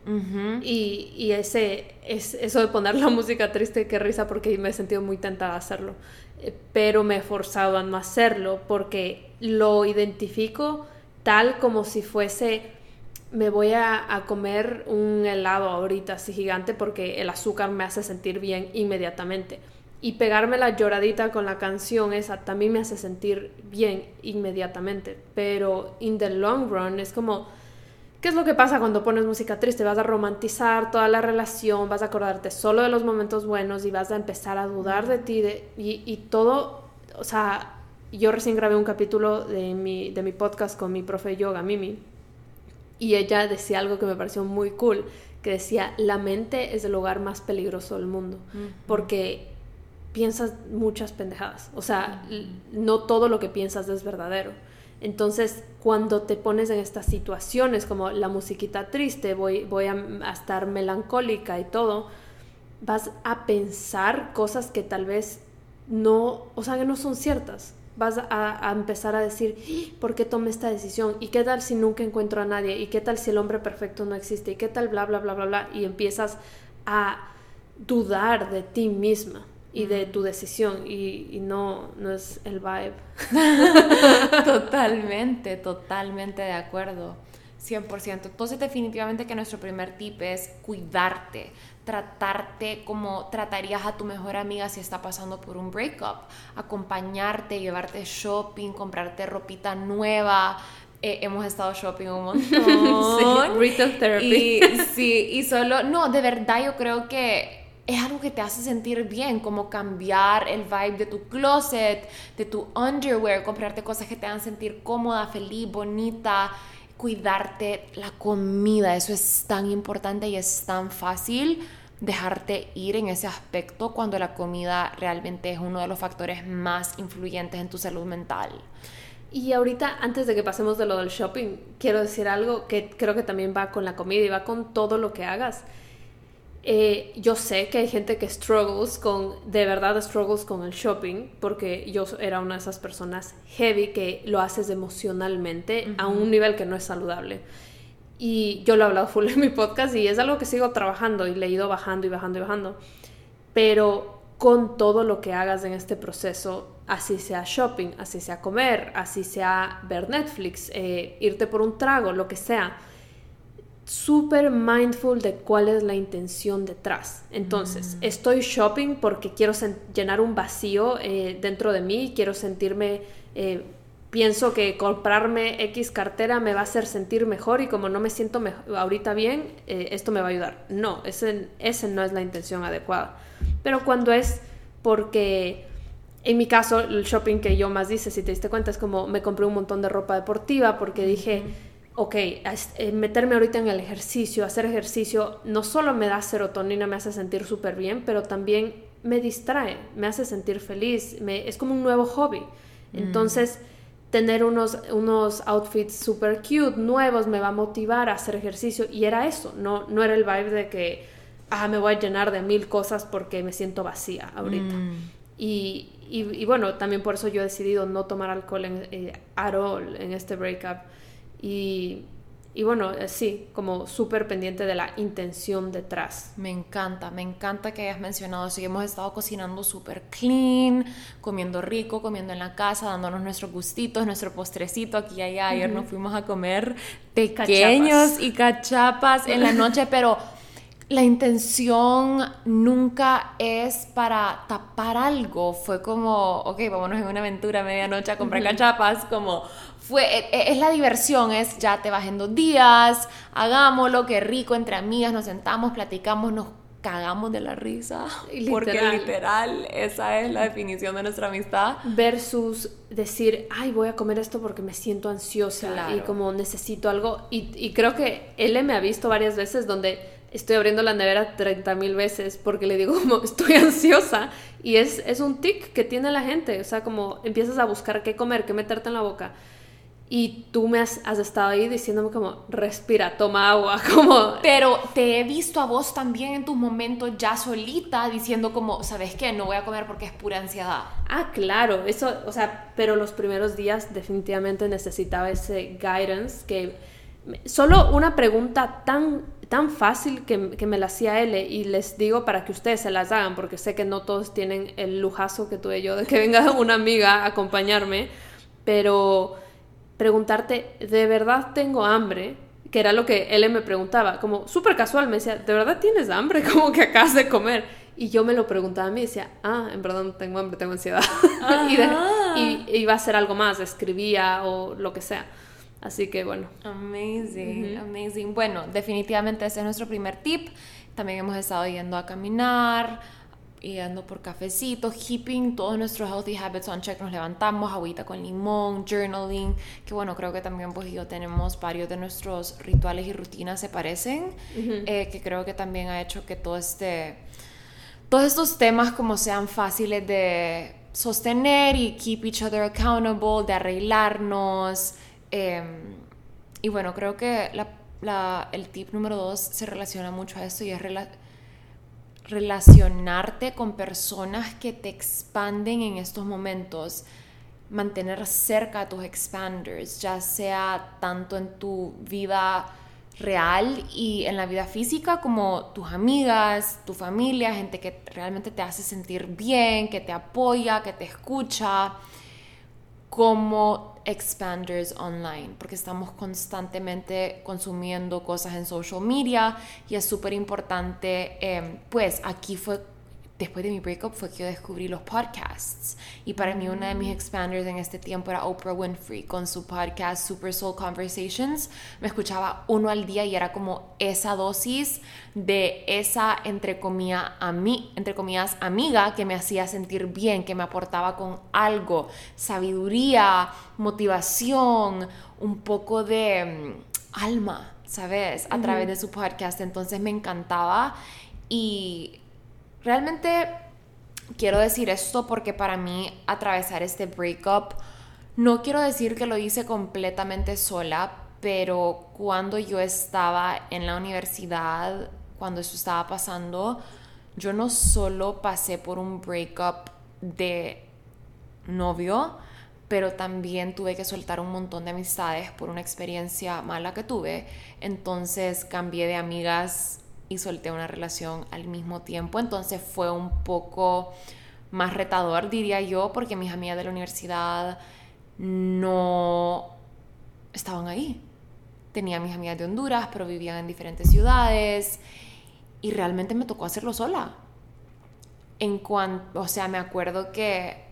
[SPEAKER 2] y, y, ese, es, eso de poner la música triste, qué risa, porque me he sentido muy tentada a hacerlo. Eh, pero me he forzado a no hacerlo porque lo identifico tal como si fuese me voy a, comer un helado ahorita así gigante porque el azúcar me hace sentir bien inmediatamente. Y pegarme la lloradita con la canción esa también me hace sentir bien inmediatamente. Pero in the long run es como, ¿qué es lo que pasa cuando pones música triste? Vas a romantizar toda la relación, vas a acordarte solo de los momentos buenos y vas a empezar a dudar de ti. y, y todo, o sea, yo recién grabé un capítulo de mi, de mi podcast con mi profe yoga, Mimi y ella decía algo que me pareció muy cool, que decía, la mente es el lugar más peligroso del mundo, porque piensas muchas pendejadas, o sea, no todo lo que piensas es verdadero. Entonces, cuando te pones en estas situaciones como la musiquita triste, voy, voy a, a estar melancólica y todo, vas a pensar cosas que tal vez no, o sea, que no son ciertas vas a, empezar a decir, ¡Ah! ¿por qué tomé esta decisión? ¿Y qué tal si nunca encuentro a nadie? ¿Y qué tal si el hombre perfecto no existe? ¿Y qué tal bla, bla, bla, bla, bla? Y empiezas a dudar de ti misma y de tu decisión y, no, no es el vibe.
[SPEAKER 1] totalmente, totalmente de acuerdo. 100%. Entonces definitivamente que nuestro primer tip es cuidarte, tratarte como tratarías a tu mejor amiga si está pasando por un breakup, acompañarte, llevarte shopping, comprarte ropita nueva. Eh, hemos estado shopping un montón.
[SPEAKER 2] sí, retail therapy.
[SPEAKER 1] Y, sí, y solo, no, de verdad yo creo que es algo que te hace sentir bien, como cambiar el vibe de tu closet, de tu underwear, comprarte cosas que te hagan sentir cómoda, feliz, bonita cuidarte la comida. Eso es tan importante y es tan fácil dejarte ir en ese aspecto cuando la comida realmente es uno de los factores más influyentes en tu salud mental.
[SPEAKER 2] Y ahorita, antes de que pasemos de lo del shopping, quiero decir algo que creo que también va con la comida y va con todo lo que hagas. Eh, yo sé que hay gente que struggles con, de verdad struggles con el shopping, porque yo era una de esas personas heavy que lo haces emocionalmente a un nivel que no es saludable. Y yo lo he hablado full en mi podcast y es algo que sigo trabajando y le he ido bajando y bajando y bajando. Pero con todo lo que hagas en este proceso, así sea shopping, así sea comer, así sea ver Netflix, eh, irte por un trago, lo que sea, súper mindful de cuál es la intención detrás. Entonces, mm. estoy shopping porque quiero llenar un vacío eh, dentro de mí, quiero sentirme, eh, pienso que comprarme X cartera me va a hacer sentir mejor y como no me siento ahorita bien, eh, esto me va a ayudar. No, ese, ese no es la intención adecuada. Pero cuando es porque... En mi caso, el shopping que yo más hice, si te diste cuenta, es como me compré un montón de ropa deportiva porque dije, ok, eh, meterme ahorita en el ejercicio, hacer ejercicio, no solo me da serotonina, me hace sentir súper bien, pero también me distrae, me hace sentir feliz, me, es como un nuevo hobby. Mm. Entonces, tener unos, unos outfits súper cute, nuevos, me va a motivar a hacer ejercicio. Y era eso, no, no era el vibe de que, ah, me voy a llenar de mil cosas porque me siento vacía ahorita. Mm. Y, y, bueno, también por eso yo he decidido no tomar alcohol en, eh, at all en este breakup y, y bueno, eh, sí, como súper pendiente de la intención detrás.
[SPEAKER 1] Me encanta, me encanta que hayas mencionado eso. hemos estado cocinando súper clean, comiendo rico, comiendo en la casa, dándonos nuestros gustitos, nuestro postrecito aquí y allá. Ayer nos fuimos a comer pequeños y cachapas en la noche, pero la intención nunca es para tapar algo. Fue como, ok, vámonos en una aventura a medianoche a comprar cachapas, como fue, e, e, es la diversión, es ya te vas en dos días, hagámoslo, qué rico, entre amigas nos sentamos, platicamos, nos cagamos de la risa. Literal. Porque literal, esa es la definición de nuestra amistad.
[SPEAKER 2] Versus decir, ay, voy a comer esto porque me siento ansiosa y como necesito algo. Y, y creo que él me ha visto varias veces donde estoy abriendo la nevera 30 mil veces porque le digo como estoy ansiosa y es, es un tic que tiene la gente, o sea, como empiezas a buscar qué comer, qué meterte en la boca y tú me has, has, estado ahí diciéndome como, respira, toma agua, como...
[SPEAKER 1] Pero te he visto a vos también en tus momentos ya solita diciendo como, ¿sabes qué? No voy a comer porque es pura ansiedad.
[SPEAKER 2] Ah, claro, eso, o sea, pero los primeros días definitivamente necesitaba ese guidance que... Solo una pregunta tan tan fácil que, que, me la hacía él y les digo para que ustedes se las hagan porque sé que no todos tienen el lujazo que tuve yo de que venga una amiga a acompañarme, pero preguntarte, ¿de verdad tengo hambre? Que era lo que él me preguntaba, como súper casual, me decía, ¿de verdad tienes hambre? Como que acabas de comer. Y yo me lo preguntaba a mí y decía, ah, en verdad no tengo hambre, tengo ansiedad. y, iba a hacer algo más, escribía o lo que sea. Así que bueno.
[SPEAKER 1] Amazing, amazing. Bueno, definitivamente ese es nuestro primer tip. También hemos estado yendo a caminar, yendo por cafecito, keeping todos nuestros healthy habits on check. Nos levantamos, agüita con limón, journaling. Que bueno, creo que también pues yo tenemos varios de nuestros rituales y rutinas se parecen. Eh, que creo que también ha hecho que todo este... Todos estos temas como sean fáciles de sostener y keep each other accountable, de arreglarnos Em, y bueno, creo que el tip número dos se relaciona mucho a esto y es relacionarte con personas que te expanden en estos momentos. Mantener cerca a tus expanders, ya sea tanto en tu vida real y en la vida física como tus amigas, tu familia, gente que realmente te hace sentir bien, que te apoya, que te escucha, como expanders online, porque estamos constantemente consumiendo cosas en social media y es súper importante, em, pues aquí fue después de mi breakup fue que yo descubrí los podcasts. Y para mí una de mis expanders en este tiempo era Oprah Winfrey con su podcast Super Soul Conversations. Me escuchaba uno al día y era como esa dosis de esa, entre, comillas, entre comillas, amiga que me hacía sentir bien, que me aportaba con algo, sabiduría, motivación, un poco de mm, alma, ¿sabes? A través de su podcast. Entonces me encantaba y Realmente quiero decir esto porque para mí atravesar este breakup, no quiero decir que lo hice completamente sola, pero cuando yo estaba en la universidad, cuando eso estaba pasando, yo no solo pasé por un breakup de novio, pero también tuve que soltar un montón de amistades por una experiencia mala que tuve. Entonces cambié de amigas y solté una relación al mismo tiempo. Entonces fue un poco más retador, diría yo, porque mis amigas de la universidad no estaban ahí. Tenía mis amigas de Honduras, pero vivían en diferentes ciudades y realmente me tocó hacerlo sola. En cuanto, o sea, me acuerdo que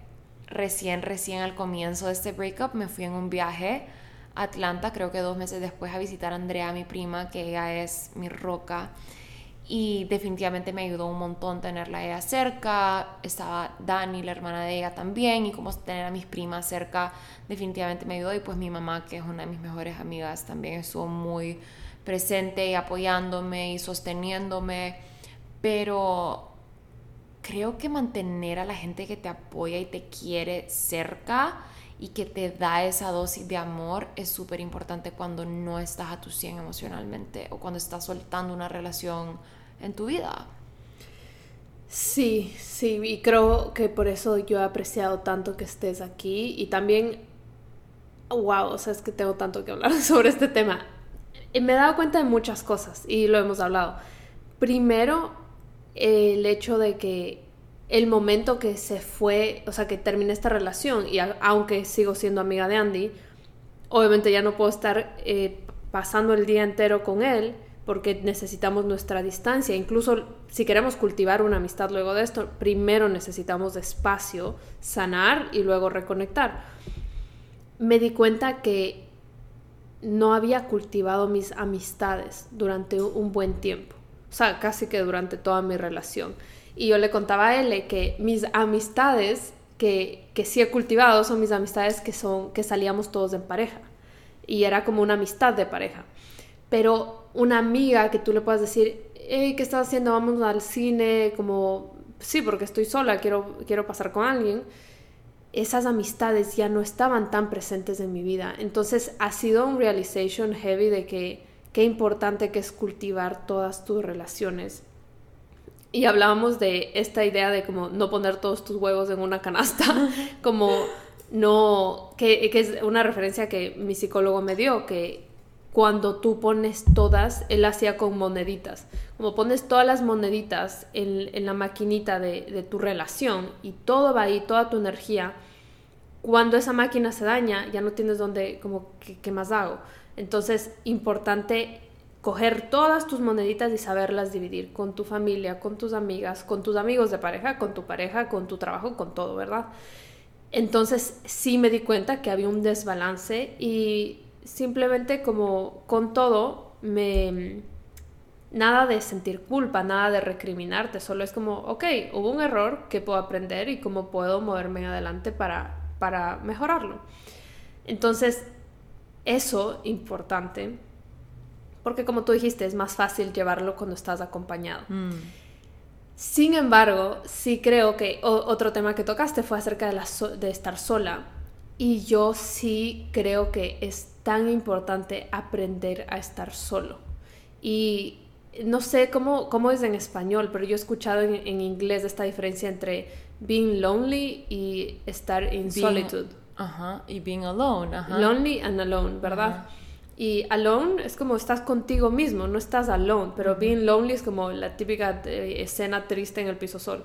[SPEAKER 1] recién, recién al comienzo de este breakup me fui en un viaje a Atlanta, creo que dos meses después, a visitar a Andrea, mi prima, que ella es mi roca y definitivamente me ayudó un montón tenerla a ella cerca. Estaba Dani, la hermana de ella también, y como tener a mis primas cerca definitivamente me ayudó. Y pues mi mamá, que es una de mis mejores amigas, también estuvo muy presente y apoyándome y sosteniéndome. Pero creo que mantener a la gente que te apoya y te quiere cerca y que te da esa dosis de amor es súper importante cuando no estás a tu 100 emocionalmente o cuando estás soltando una relación en tu vida.
[SPEAKER 2] Sí, sí, y creo que por eso yo he apreciado tanto que estés aquí y también, wow, o sea, es que tengo tanto que hablar sobre este tema. Me he dado cuenta de muchas cosas y lo hemos hablado. Primero, el hecho de que el momento que se fue, o sea, que terminé esta relación y aunque sigo siendo amiga de Andy, obviamente ya no puedo estar eh, pasando el día entero con él, porque necesitamos nuestra distancia. Incluso si queremos cultivar una amistad luego de esto, primero necesitamos espacio, sanar y luego reconectar. Me di cuenta que no había cultivado mis amistades durante un buen tiempo, o sea, casi que durante toda mi relación. Y yo le contaba a él que mis amistades que, que sí he cultivado son mis amistades que, son, que salíamos todos en pareja. Y era como una amistad de pareja. Pero una amiga que tú le puedas decir, hey, ¿qué estás haciendo? Vamos al cine, como, sí, porque estoy sola, quiero, quiero pasar con alguien. Esas amistades ya no estaban tan presentes en mi vida. Entonces ha sido un realization heavy de que qué importante que es cultivar todas tus relaciones y hablábamos de esta idea de como no poner todos tus huevos en una canasta, como no, que, que, es una referencia que mi psicólogo me dio, que cuando tú pones todas, él hacía con moneditas, como pones todas las moneditas en, en la maquinita de, de, tu relación y todo va ahí, toda tu energía, cuando esa máquina se daña, ya no tienes dónde, como, ¿qué, qué más hago? Entonces, importante coger todas tus moneditas y saberlas dividir con tu familia, con tus amigas, con tus amigos de pareja, con tu pareja, con tu trabajo, con todo, ¿verdad? Entonces sí me di cuenta que había un desbalance y simplemente como con todo me nada de sentir culpa, nada de recriminarte, solo es como, ok, hubo un error que puedo aprender y cómo puedo moverme adelante para, para mejorarlo. Entonces, eso importante porque como tú dijiste, es más fácil llevarlo cuando estás acompañado. Mm. Sin embargo, sí creo que otro tema que tocaste fue acerca de, la de estar sola. Y yo sí creo que es tan importante aprender a estar solo. Y no sé cómo, cómo es en español, pero yo he escuchado en, inglés esta diferencia entre being lonely y estar in solitude.
[SPEAKER 1] Ajá, y being alone.
[SPEAKER 2] Lonely and alone, ¿verdad? Y alone es como estás contigo mismo, no estás alone, pero being lonely es como la típica eh, escena triste en el piso solo.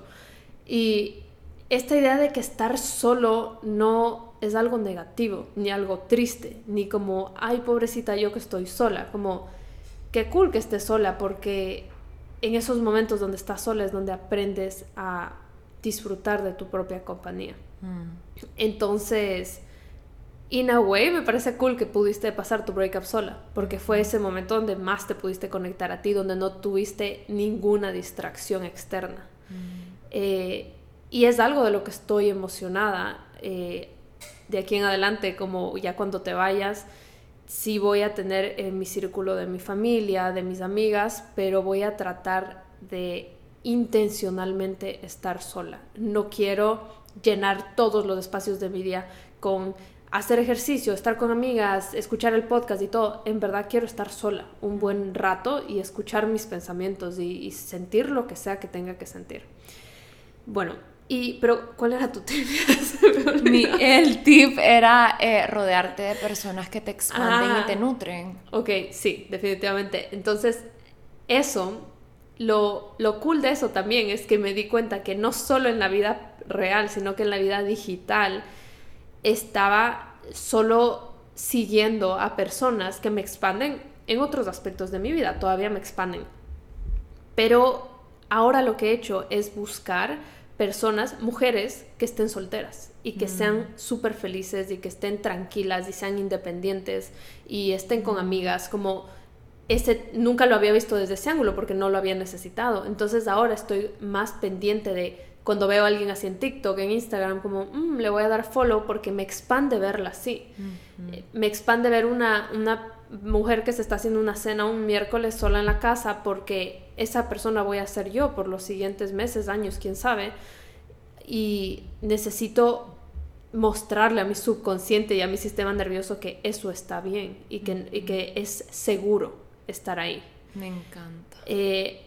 [SPEAKER 2] Y esta idea de que estar solo no es algo negativo, ni algo triste, ni como, ay, pobrecita yo que estoy sola, como, qué cool que estés sola, porque en esos momentos donde estás sola es donde aprendes a disfrutar de tu propia compañía. Mm. Entonces, in a way me parece cool que pudiste pasar tu breakup sola, porque fue ese momento donde más te pudiste conectar a ti, donde no tuviste ninguna distracción externa. Mm. Eh, y es algo de lo que estoy emocionada. Eh, de aquí en adelante, como ya cuando te vayas, sí voy a tener en mi círculo de mi familia, de mis amigas, pero voy a tratar de intencionalmente estar sola. No quiero llenar todos los espacios de mi día con hacer ejercicio, estar con amigas, escuchar el podcast y todo, en verdad quiero estar sola un buen rato y escuchar mis pensamientos y, sentir lo que sea que tenga que sentir. Bueno, y, pero ¿cuál era tu tip?
[SPEAKER 1] el tip era eh, rodearte de personas que te expanden y te ah. nutren.
[SPEAKER 2] Ok, sí, definitivamente. Entonces, eso, lo, lo cool de eso también es que me di cuenta que no solo en la vida real, sino que en la vida digital, estaba solo siguiendo a personas que me expanden en otros aspectos de mi vida, todavía me expanden. Pero ahora lo que he hecho es buscar personas, mujeres que estén solteras y que mm. sean súper felices y que estén tranquilas y sean independientes y estén con amigas, como ese nunca lo había visto desde ese ángulo porque no lo había necesitado. Entonces ahora estoy más pendiente de cuando veo a alguien así en TikTok, en Instagram, como, mm, le voy a dar follow porque me expande verla así. Eh, me expande ver una, una mujer que se está haciendo una cena un miércoles sola en la casa porque esa persona voy a ser yo por los siguientes meses, años, quién sabe. Y necesito mostrarle a mi subconsciente y a mi sistema nervioso que eso está bien y que, y que es seguro estar ahí.
[SPEAKER 1] Me encanta.
[SPEAKER 2] Eh,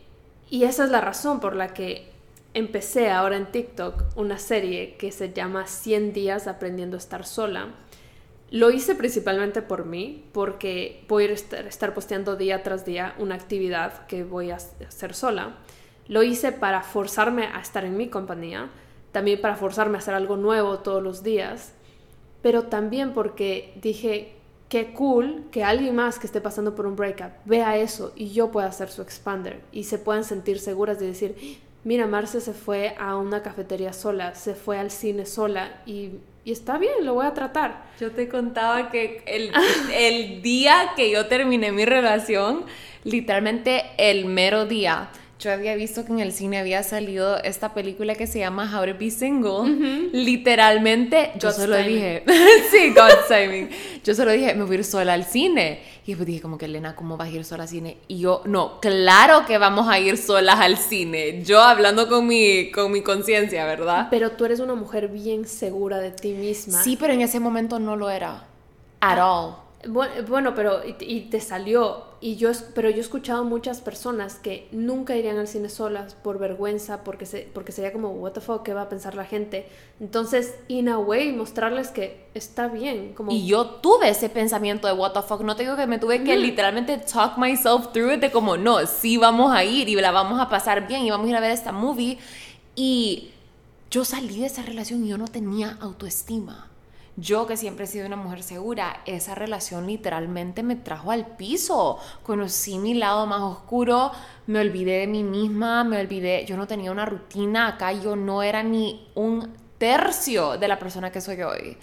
[SPEAKER 2] y esa es la razón por la que empecé ahora en TikTok una serie que se llama 100 días aprendiendo a estar sola. Lo hice principalmente por mí, porque voy a estar, posteando día tras día una actividad que voy a hacer sola. Lo hice para forzarme a estar en mi compañía, también para forzarme a hacer algo nuevo todos los días, pero también porque dije, qué cool que alguien más que esté pasando por un breakup vea eso y yo pueda ser su expander y se puedan sentir seguras de decir, mira, Marce se fue a una cafetería sola, se fue al cine sola y, y está bien, lo voy a tratar.
[SPEAKER 1] Yo te contaba que el, el día que yo terminé mi relación, literalmente el mero día, yo había visto que en el cine había salido esta película que se llama How to Be Single. Literalmente, yo solo dije, sí, God's timing. Yo solo dije, me voy a ir sola al cine. Y después dije, como que Elena, ¿cómo vas a ir sola al cine? Y yo, no, claro que vamos a ir solas al cine. Yo hablando con mi, con mi conciencia, ¿verdad?
[SPEAKER 2] Pero tú eres una mujer bien segura de ti misma.
[SPEAKER 1] Sí, pero en ese momento no lo era. At
[SPEAKER 2] Ah.
[SPEAKER 1] all.
[SPEAKER 2] Bueno, pero y, te salió. Y yo, pero yo he escuchado muchas personas que nunca irían al cine solas por vergüenza, porque, se, porque sería como, what the fuck, ¿qué va a pensar la gente? Entonces, in a way, mostrarles que está bien. Como...
[SPEAKER 1] Y yo tuve ese pensamiento de what the fuck. No te digo que me tuve que literalmente talk myself through it de como, no, sí vamos a ir y la vamos a pasar bien y vamos a ir a ver esta movie. Y yo salí de esa relación y yo no tenía autoestima. Yo que siempre he sido una mujer segura, esa relación literalmente me trajo al piso. Conocí mi lado más oscuro, me olvidé de mí misma, me olvidé, yo no tenía una rutina acá, yo no era ni un tercio de la persona que soy hoy.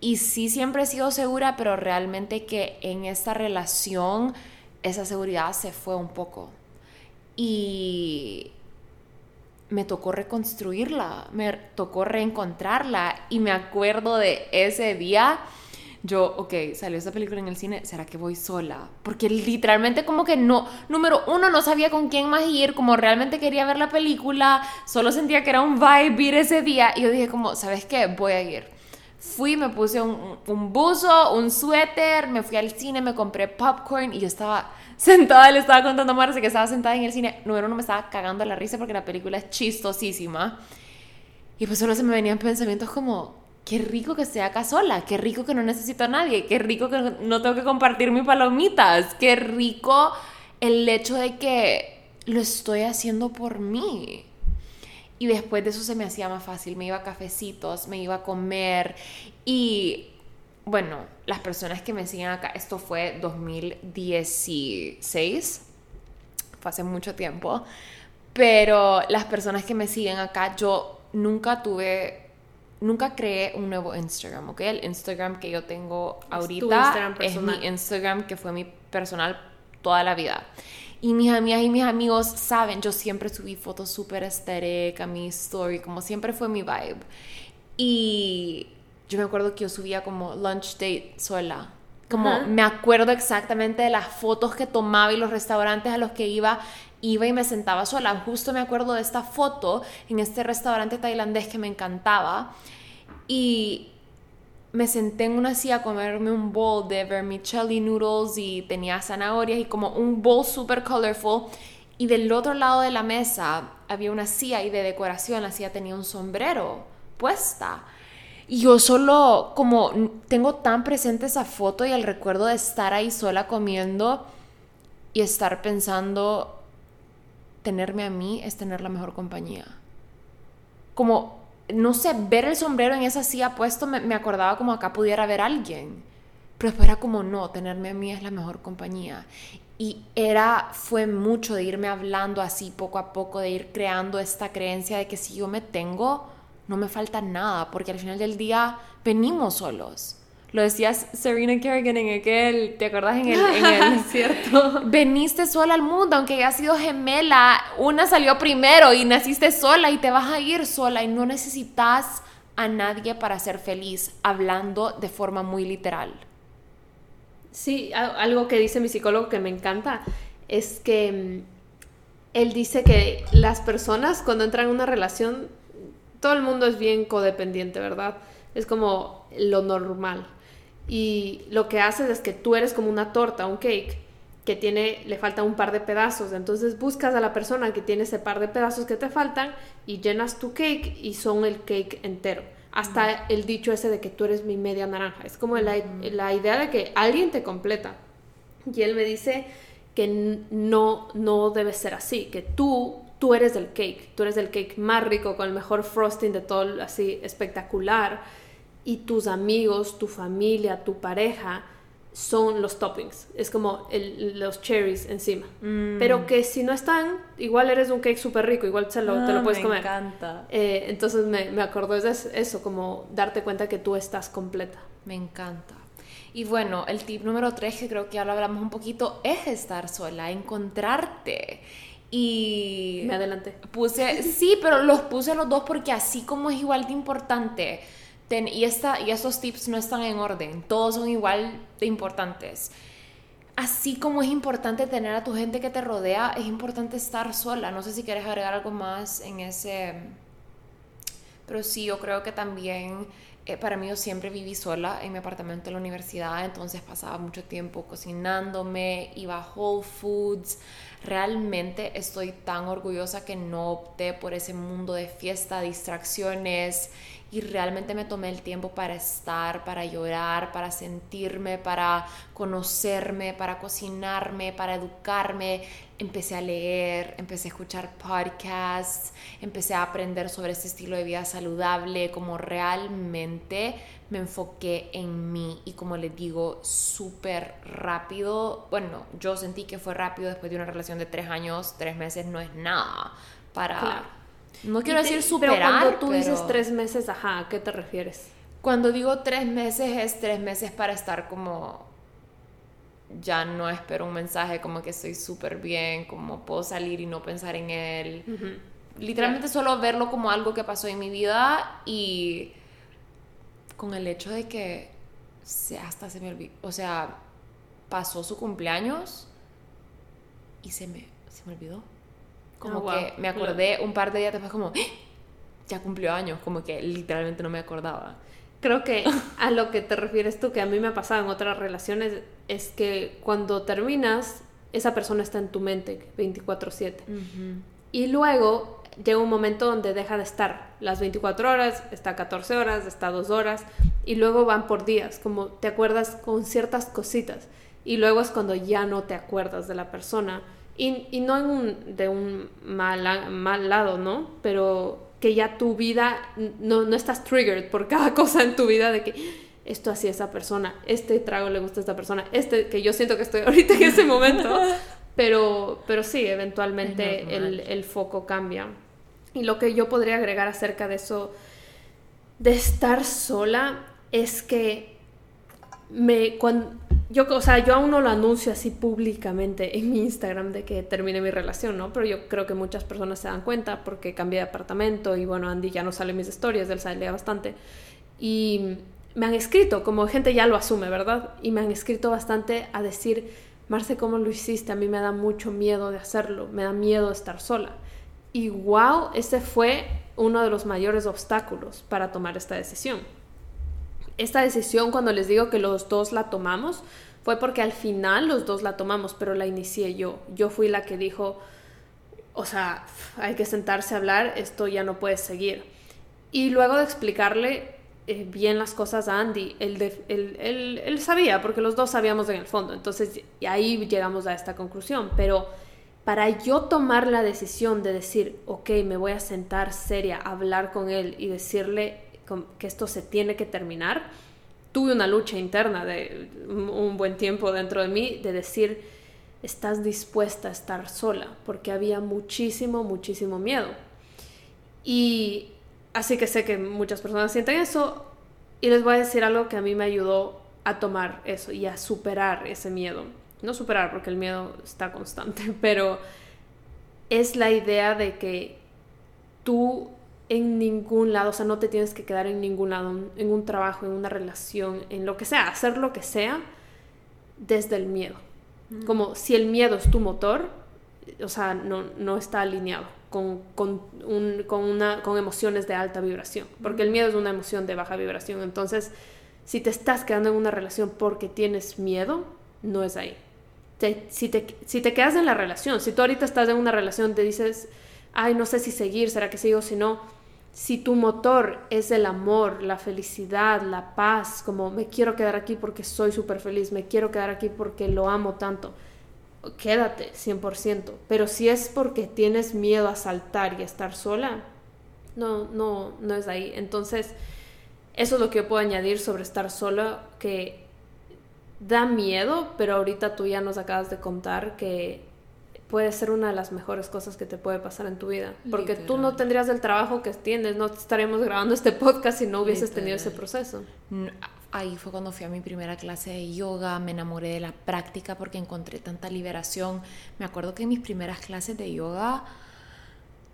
[SPEAKER 1] Y sí siempre he sido segura, pero realmente que en esta relación esa seguridad se fue un poco. Y me tocó reconstruirla, me tocó reencontrarla y me acuerdo de ese día. Yo, ok, salió esta película en el cine, ¿será que voy sola? Porque literalmente como que no, número uno, no sabía con quién más ir, como realmente quería ver la película, solo sentía que era un vibe ir ese día y yo dije como, ¿sabes qué? Voy a ir. Fui, me puse un, un buzo, un suéter, me fui al cine, me compré popcorn y yo estaba sentada, le estaba contando a Marce que estaba sentada en el cine. Número uno, me estaba cagando la risa porque la película es chistosísima. Y pues solo se me venían pensamientos como, qué rico que esté acá sola, qué rico que no necesito a nadie, qué rico que no tengo que compartir mis palomitas, qué rico el hecho de que lo estoy haciendo por mí. Y después de eso se me hacía más fácil, me iba a cafecitos, me iba a comer y bueno, las personas que me siguen acá, esto fue 2016, fue hace mucho tiempo, pero las personas que me siguen acá, yo nunca tuve, nunca creé un nuevo Instagram, ¿ok? El Instagram que yo tengo ahorita es, es mi Instagram que fue mi personal toda la vida. Y mis amigas y mis amigos saben, yo siempre subí fotos súper estéricas a mi story, como siempre fue mi vibe. Y yo me acuerdo que yo subía como lunch date sola. Como uh -huh. me acuerdo exactamente de las fotos que tomaba y los restaurantes a los que iba, iba y me sentaba sola. Justo me acuerdo de esta foto en este restaurante tailandés que me encantaba. Y me senté en una silla a comerme un bowl de vermicelli noodles y tenía zanahorias y como un bowl super colorful. Y del otro lado de la mesa había una silla y de decoración la silla tenía un sombrero puesta. Y yo solo, como tengo tan presente esa foto y el recuerdo de estar ahí sola comiendo y estar pensando, tenerme a mí es tener la mejor compañía. Como, no sé, ver el sombrero en esa silla puesto me, me acordaba como acá pudiera haber alguien. Pero después era como, no, tenerme a mí es la mejor compañía. Y era, fue mucho de irme hablando así poco a poco, de ir creando esta creencia de que si yo me tengo, no me falta nada, porque al final del día venimos solos. Lo decías Serena Kerrigan en aquel, ¿te acordás en el, en el
[SPEAKER 2] cierto?
[SPEAKER 1] Veniste sola al mundo, aunque hayas sido gemela, una salió primero y naciste sola y te vas a ir sola y no necesitas a nadie para ser feliz, hablando de forma muy literal.
[SPEAKER 2] Sí, algo que dice mi psicólogo que me encanta es que él dice que las personas cuando entran en una relación todo el mundo es bien codependiente, ¿verdad? Es como lo normal. Y lo que haces es que tú eres como una torta, un cake, que tiene, le falta un par de pedazos. Entonces buscas a la persona que tiene ese par de pedazos que te faltan y llenas tu cake y son el cake entero. Hasta el dicho ese de que tú eres mi media naranja. Es como la, la idea de que alguien te completa. Y él me dice que no, no debe ser así, que tú tú eres del cake, tú eres del cake más rico, con el mejor frosting de todo, así espectacular, y tus amigos, tu familia, tu pareja son los toppings. Es como el, los cherries encima.
[SPEAKER 1] Mm.
[SPEAKER 2] Pero que si no están, igual eres un cake súper rico, igual te lo, te lo
[SPEAKER 1] Ah,
[SPEAKER 2] puedes
[SPEAKER 1] me
[SPEAKER 2] comer.
[SPEAKER 1] encanta.
[SPEAKER 2] Eh, entonces me, me acordó de eso, eso, como darte cuenta que tú estás completa.
[SPEAKER 1] Me encanta. Y bueno, el tip número tres, que creo que ya lo hablamos un poquito, es estar sola, encontrarte. Y
[SPEAKER 2] Me adelanté.
[SPEAKER 1] puse, sí, pero los puse los dos porque así como es igual de importante, y, esta, y esos tips no están en orden, todos son igual de importantes. Así como es importante tener a tu gente que te rodea, es importante estar sola. No sé si quieres agregar algo más en ese... Pero sí, yo creo que también, eh, para mí yo siempre viví sola en mi apartamento en la universidad, entonces pasaba mucho tiempo cocinándome, iba a Whole Foods. Realmente estoy tan orgullosa que no opté por ese mundo de fiesta, distracciones y realmente me tomé el tiempo para estar, para llorar, para sentirme, para conocerme, para cocinarme, para educarme. Empecé a leer, empecé a escuchar podcasts, empecé a aprender sobre este estilo de vida saludable, como realmente me enfoqué en mí y como les digo, súper rápido. Bueno, yo sentí que fue rápido después de una relación de tres años, tres meses no es nada para...
[SPEAKER 2] Claro.
[SPEAKER 1] No quiero
[SPEAKER 2] te-
[SPEAKER 1] decir superar,
[SPEAKER 2] Pero cuando tú dices tres meses, ajá, ¿a qué te refieres?
[SPEAKER 1] Cuando digo tres meses es tres meses para estar como ya no espero un mensaje como que estoy súper bien, como puedo salir y no pensar en él. Literalmente solo verlo como algo que pasó en mi vida y con el hecho de que se, hasta se me olvidó, o sea, pasó su cumpleaños y se me, se me olvidó. Como
[SPEAKER 2] Ah, wow.
[SPEAKER 1] que me acordé un par de días después como, ¡Ah! ya cumplió años, como que literalmente no me acordaba.
[SPEAKER 2] Creo que a lo que te refieres tú, que a mí me ha pasado en otras relaciones, es que cuando terminas, esa persona está en tu mente 24/7. Y luego llega un momento donde deja de estar las 24 horas, está 14 horas, está 2 horas, y luego van por días, como te acuerdas con ciertas cositas. Y luego es cuando ya no te acuerdas de la persona. Y, y no en un- de un mal, mal lado, ¿no? Pero que ya tu vida, no, no estás triggered por cada cosa en tu vida de que esto hacía esa persona, este trago le gusta a esta persona, este que yo siento que estoy ahorita en ese momento. Pero, pero sí, eventualmente el, el foco cambia. Y lo que yo podría agregar acerca de eso, de estar sola, es que me, cuando, yo, o sea, yo aún no lo anuncio así públicamente en mi Instagram de que termine mi relación, ¿no? Pero yo creo que muchas personas se dan cuenta porque cambié de apartamento y bueno, Andy ya no sale mis historias, él sale bastante. Y me han escrito, como gente ya lo asume, ¿verdad? Y me han escrito bastante a decir, Marce, ¿cómo lo hiciste? A mí me da mucho miedo de hacerlo, me da miedo estar sola. Y wow, ese fue uno de los mayores obstáculos para tomar esta decisión. Esta decisión, cuando les digo que los dos la tomamos, fue porque al final los dos la tomamos, pero la inicié yo. Yo fui la que dijo, o sea, hay que sentarse a hablar, esto ya no puede seguir. Y luego de explicarle eh, bien las cosas a Andy, él, él- él- él sabía, porque los dos sabíamos en el fondo, entonces ahí llegamos a esta conclusión, pero para yo tomar la decisión de decir, ok, me voy a sentar seria, hablar con él y decirle que esto se tiene que terminar, tuve una lucha interna de un buen tiempo dentro de mí de decir, estás dispuesta a estar sola, porque había muchísimo, muchísimo miedo. Y así que sé que muchas personas sienten eso y les voy a decir algo que a mí me ayudó a tomar eso y a superar ese miedo. No superar porque el miedo está constante, pero es la idea de que tú en ningún lado, o sea, no te tienes que quedar en ningún lado, en un trabajo, en una relación, en lo que sea, hacer lo que sea desde el miedo. Como si el miedo es tu motor, o sea, no, no está alineado con, con, un- con una, con emociones de alta vibración, porque el miedo es una emoción de baja vibración. Entonces, si te estás quedando en una relación porque tienes miedo, no es ahí. Te- si, te, si te quedas en la relación, si tú ahorita estás en una relación, te dices, ay, no sé si seguir, será que sigo, si no, si tu motor es el amor, la felicidad, la paz, como me quiero quedar aquí porque soy súper feliz, me quiero quedar aquí porque lo amo tanto, quédate 100%. Pero si es porque tienes miedo a saltar y a estar sola, no, no, no es ahí. Entonces, eso es lo que yo puedo añadir sobre estar sola, que da miedo, pero ahorita tú ya nos acabas de contar que puede ser una de las mejores cosas que te puede pasar en tu vida. Porque tú no tendrías el trabajo que tienes, no estaríamos grabando este podcast si no hubieses tenido ese proceso.
[SPEAKER 1] Ahí fue cuando fui a mi primera clase de yoga, me enamoré de la práctica porque encontré tanta liberación. Me acuerdo que en mis primeras clases de yoga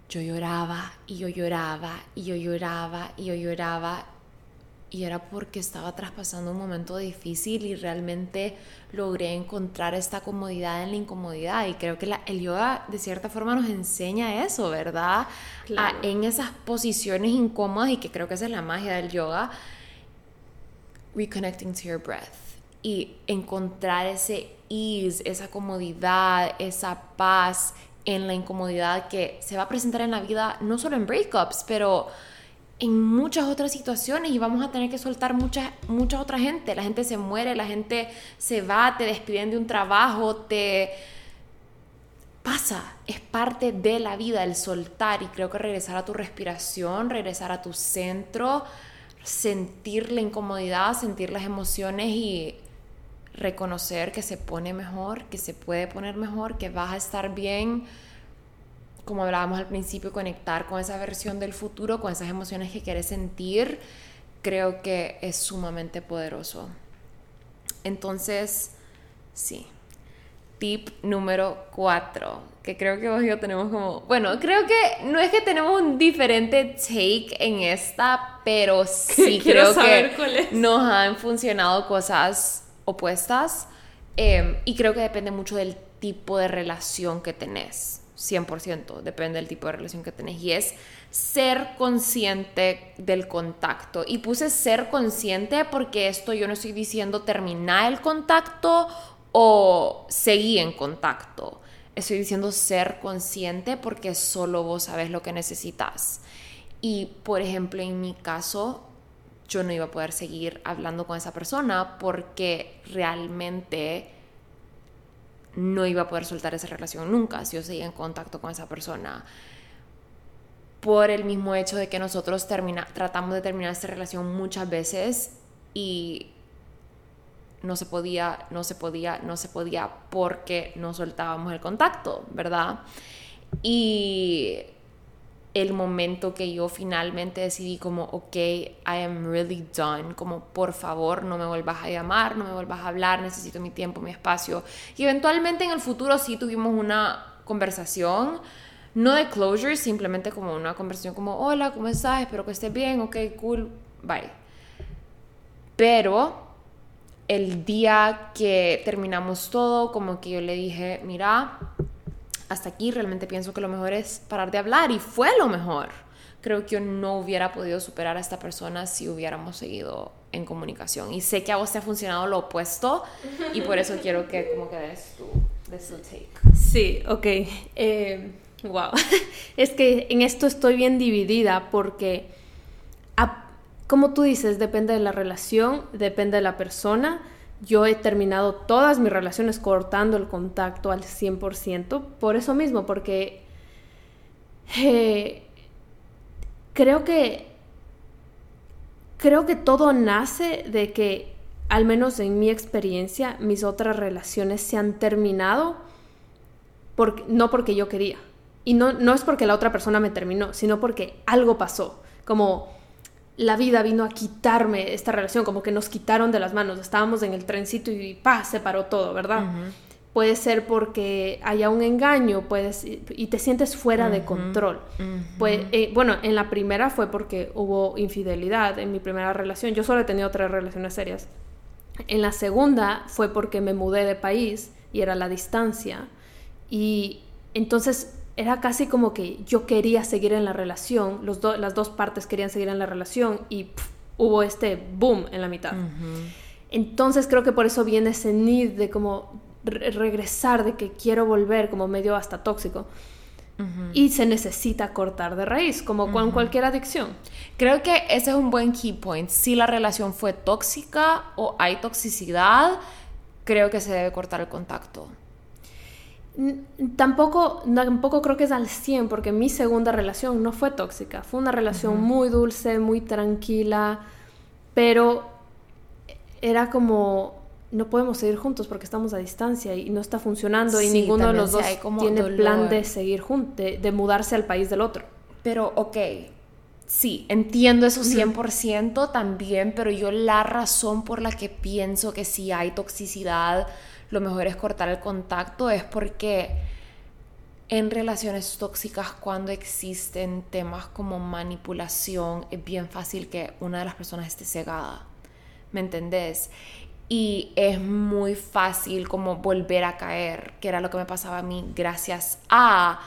[SPEAKER 1] yo lloraba y yo lloraba y yo lloraba y yo lloraba y era porque estaba traspasando un momento difícil y realmente logré encontrar esta comodidad en la incomodidad. Y creo que la, el yoga de cierta forma nos enseña eso, ¿verdad? en esas posiciones incómodas y que creo que esa es la magia del yoga, reconnecting to your breath. Y encontrar ese ease, esa comodidad, esa paz en la incomodidad que se va a presentar en la vida, no solo en breakups, pero en muchas otras situaciones y vamos a tener que soltar mucha, mucha otra gente. La gente se muere, la gente se va, te despiden de un trabajo, te pasa, es parte de la vida el soltar y creo que regresar a tu respiración, regresar a tu centro, sentir la incomodidad, sentir las emociones y reconocer que se pone mejor, que se puede poner mejor, que vas a estar bien como hablábamos al principio, conectar con esa versión del futuro, con esas emociones que quieres sentir, creo que es sumamente poderoso. Entonces, sí. Tip número cuatro, que creo que vos y yo tenemos como, bueno, creo que no es que tenemos un diferente take en esta, pero sí creo que nos han funcionado cosas opuestas em, y creo que depende mucho del tipo de relación que tenés. 100%, depende del tipo de relación que tenés. Y es ser consciente del contacto. Y puse ser consciente porque esto yo no estoy diciendo terminar el contacto o seguir en contacto. Estoy diciendo ser consciente porque solo vos sabes lo que necesitas. Y por ejemplo, en mi caso, yo no iba a poder seguir hablando con esa persona porque realmente no iba a poder soltar esa relación nunca si yo seguía en contacto con esa persona. Por el mismo hecho de que nosotros termina, tratamos de terminar esta relación muchas veces y no se podía, no se podía, no se podía porque no soltábamos el contacto, ¿verdad? Y el momento que yo finalmente decidí como, ok, I am really done, como por favor no me vuelvas a llamar, no me vuelvas a hablar, necesito mi tiempo, mi espacio. Y eventualmente en el futuro sí tuvimos una conversación, no de closure, simplemente como una conversación como, hola, ¿cómo estás? Espero que estés bien, ok, cool, bye. Pero el día que terminamos todo, como que yo le dije, mira, hasta aquí realmente pienso que lo mejor es parar de hablar y fue lo mejor. Creo que yo no hubiera podido superar a esta persona si hubiéramos seguido en comunicación. Y sé que a vos te ha funcionado lo opuesto y por eso quiero que como que des tu, take.
[SPEAKER 2] Sí, ok. Eh, wow. es que en esto estoy bien dividida porque, como tú dices, depende de la relación, depende de la persona yo he terminado todas mis relaciones cortando el contacto al 100% por eso mismo, porque eh, creo que creo que todo nace de que, al menos en mi experiencia, mis otras relaciones se han terminado no porque yo quería. Y no, no es porque la otra persona me terminó, sino porque algo pasó. Como la vida vino a quitarme esta relación, como que nos quitaron de las manos. Estábamos en el trencito y pa, se paró todo, ¿verdad? Puede ser porque haya un engaño, puedes y te sientes fuera de control. pues, bueno, en la primera fue porque hubo infidelidad en mi primera relación. Yo solo he tenido tres relaciones serias. En la segunda fue porque me mudé de país y era la distancia. Y entonces era casi como que yo quería seguir en la relación, los las dos partes querían seguir en la relación y hubo este boom en la mitad. Entonces creo que por eso viene ese need de como regresar, de que quiero volver, como medio hasta tóxico. Y se necesita cortar de raíz, como con cualquier adicción.
[SPEAKER 1] Creo que ese es un buen key point. Si la relación fue tóxica o hay toxicidad, creo que se debe cortar el contacto.
[SPEAKER 2] Tampoco, tampoco creo que es al 100 porque mi segunda relación no fue tóxica, fue una relación muy dulce, muy tranquila, pero era como no podemos seguir juntos porque estamos a distancia y no está funcionando y ninguno de los dos tiene plan de seguir juntos, de, mudarse al país del otro.
[SPEAKER 1] Pero, ok, sí, entiendo eso 100% también, pero yo la razón por la que pienso que si hay toxicidad, lo mejor es cortar el contacto es porque en relaciones tóxicas cuando existen temas como manipulación es bien fácil que una de las personas esté cegada. ¿Me entendés? y es muy fácil como volver a caer, que era lo que me pasaba a mí gracias a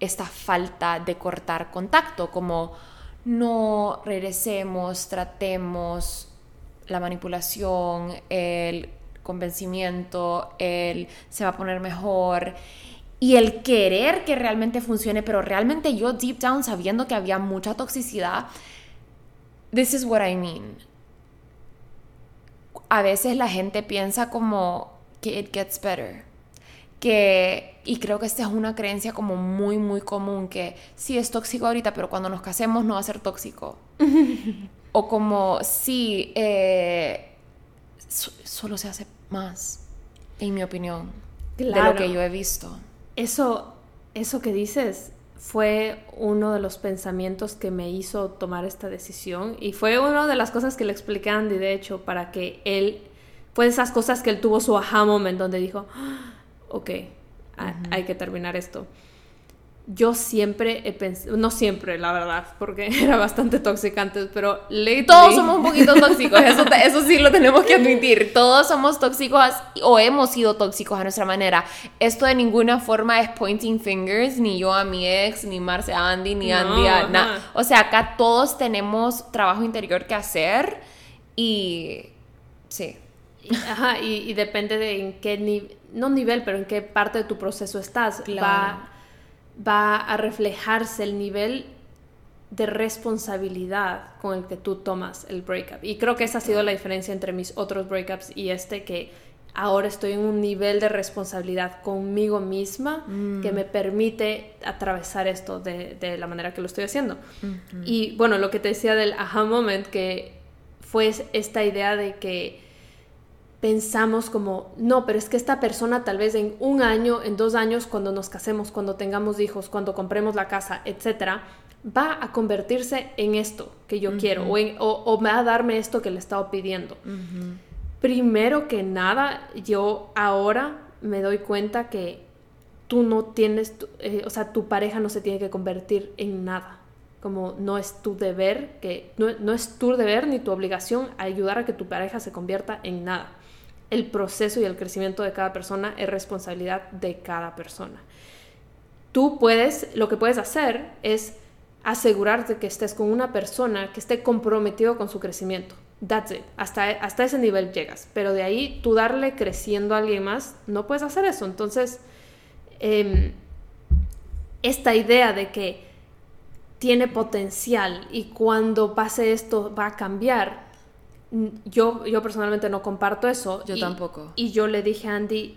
[SPEAKER 1] esta falta de cortar contacto, como no regresemos, tratemos la manipulación, el convencimiento, el se va a poner mejor y el querer que realmente funcione, pero realmente yo deep down sabiendo que había mucha toxicidad, this is what I mean a veces la gente piensa como que it gets better. Que, y creo que esta es una creencia como muy, muy común, que sí es tóxico ahorita, pero cuando nos casemos no va a ser tóxico. o como, sí, eh, solo se hace más, en mi opinión, de lo que yo he visto.
[SPEAKER 2] Eso, eso que dices fue uno de los pensamientos que me hizo tomar esta decisión y fue una de las cosas que le expliqué a Andy, de hecho, para que él, fue esas cosas que él tuvo su aha moment donde dijo, ah, ok, hay que terminar esto yo siempre he pensado, no siempre, la verdad, porque era bastante tóxica antes, pero
[SPEAKER 1] Todos somos un poquito tóxicos, eso, eso sí lo tenemos que admitir. Todos somos tóxicos o hemos sido tóxicos a nuestra manera. Esto de ninguna forma es pointing fingers, ni yo a mi ex, ni Marce a Andy, ni Andy a... nada. O sea, acá todos tenemos trabajo interior que hacer y... Sí.
[SPEAKER 2] Ajá, y, depende de en qué nivel, no nivel, pero en qué parte de tu proceso estás. Va va a reflejarse el nivel de responsabilidad con el que tú tomas el breakup. Y creo que esa ha sido la diferencia entre mis otros breakups y este, que ahora estoy en un nivel de responsabilidad conmigo misma que mm. me permite atravesar esto de, la manera que lo estoy haciendo. Y bueno, lo que te decía del aha moment, que fue esta idea de que pensamos como, no, pero es que esta persona tal vez en un año, en dos años, cuando nos casemos, cuando tengamos hijos, cuando compremos la casa, etcétera, va a convertirse en esto que yo quiero o, me va a darme esto que le he estado pidiendo. Primero que nada, yo ahora me doy cuenta que tú no tienes, eh, o sea, tu pareja no se tiene que convertir en nada. Como no es tu deber, que no, no es tu deber ni tu obligación ayudar a que tu pareja se convierta en nada el proceso y el crecimiento de cada persona es responsabilidad de cada persona. Tú puedes, lo que puedes hacer es asegurarte que estés con una persona que esté comprometido con su crecimiento. That's it. Hasta, hasta ese nivel llegas. Pero de ahí tú darle creciendo a alguien más, no puedes hacer eso. Entonces, em, esta idea de que tiene potencial y cuando pase esto va a cambiar, yo, yo personalmente no comparto eso.
[SPEAKER 1] Yo tampoco.
[SPEAKER 2] Y yo le dije a Andy,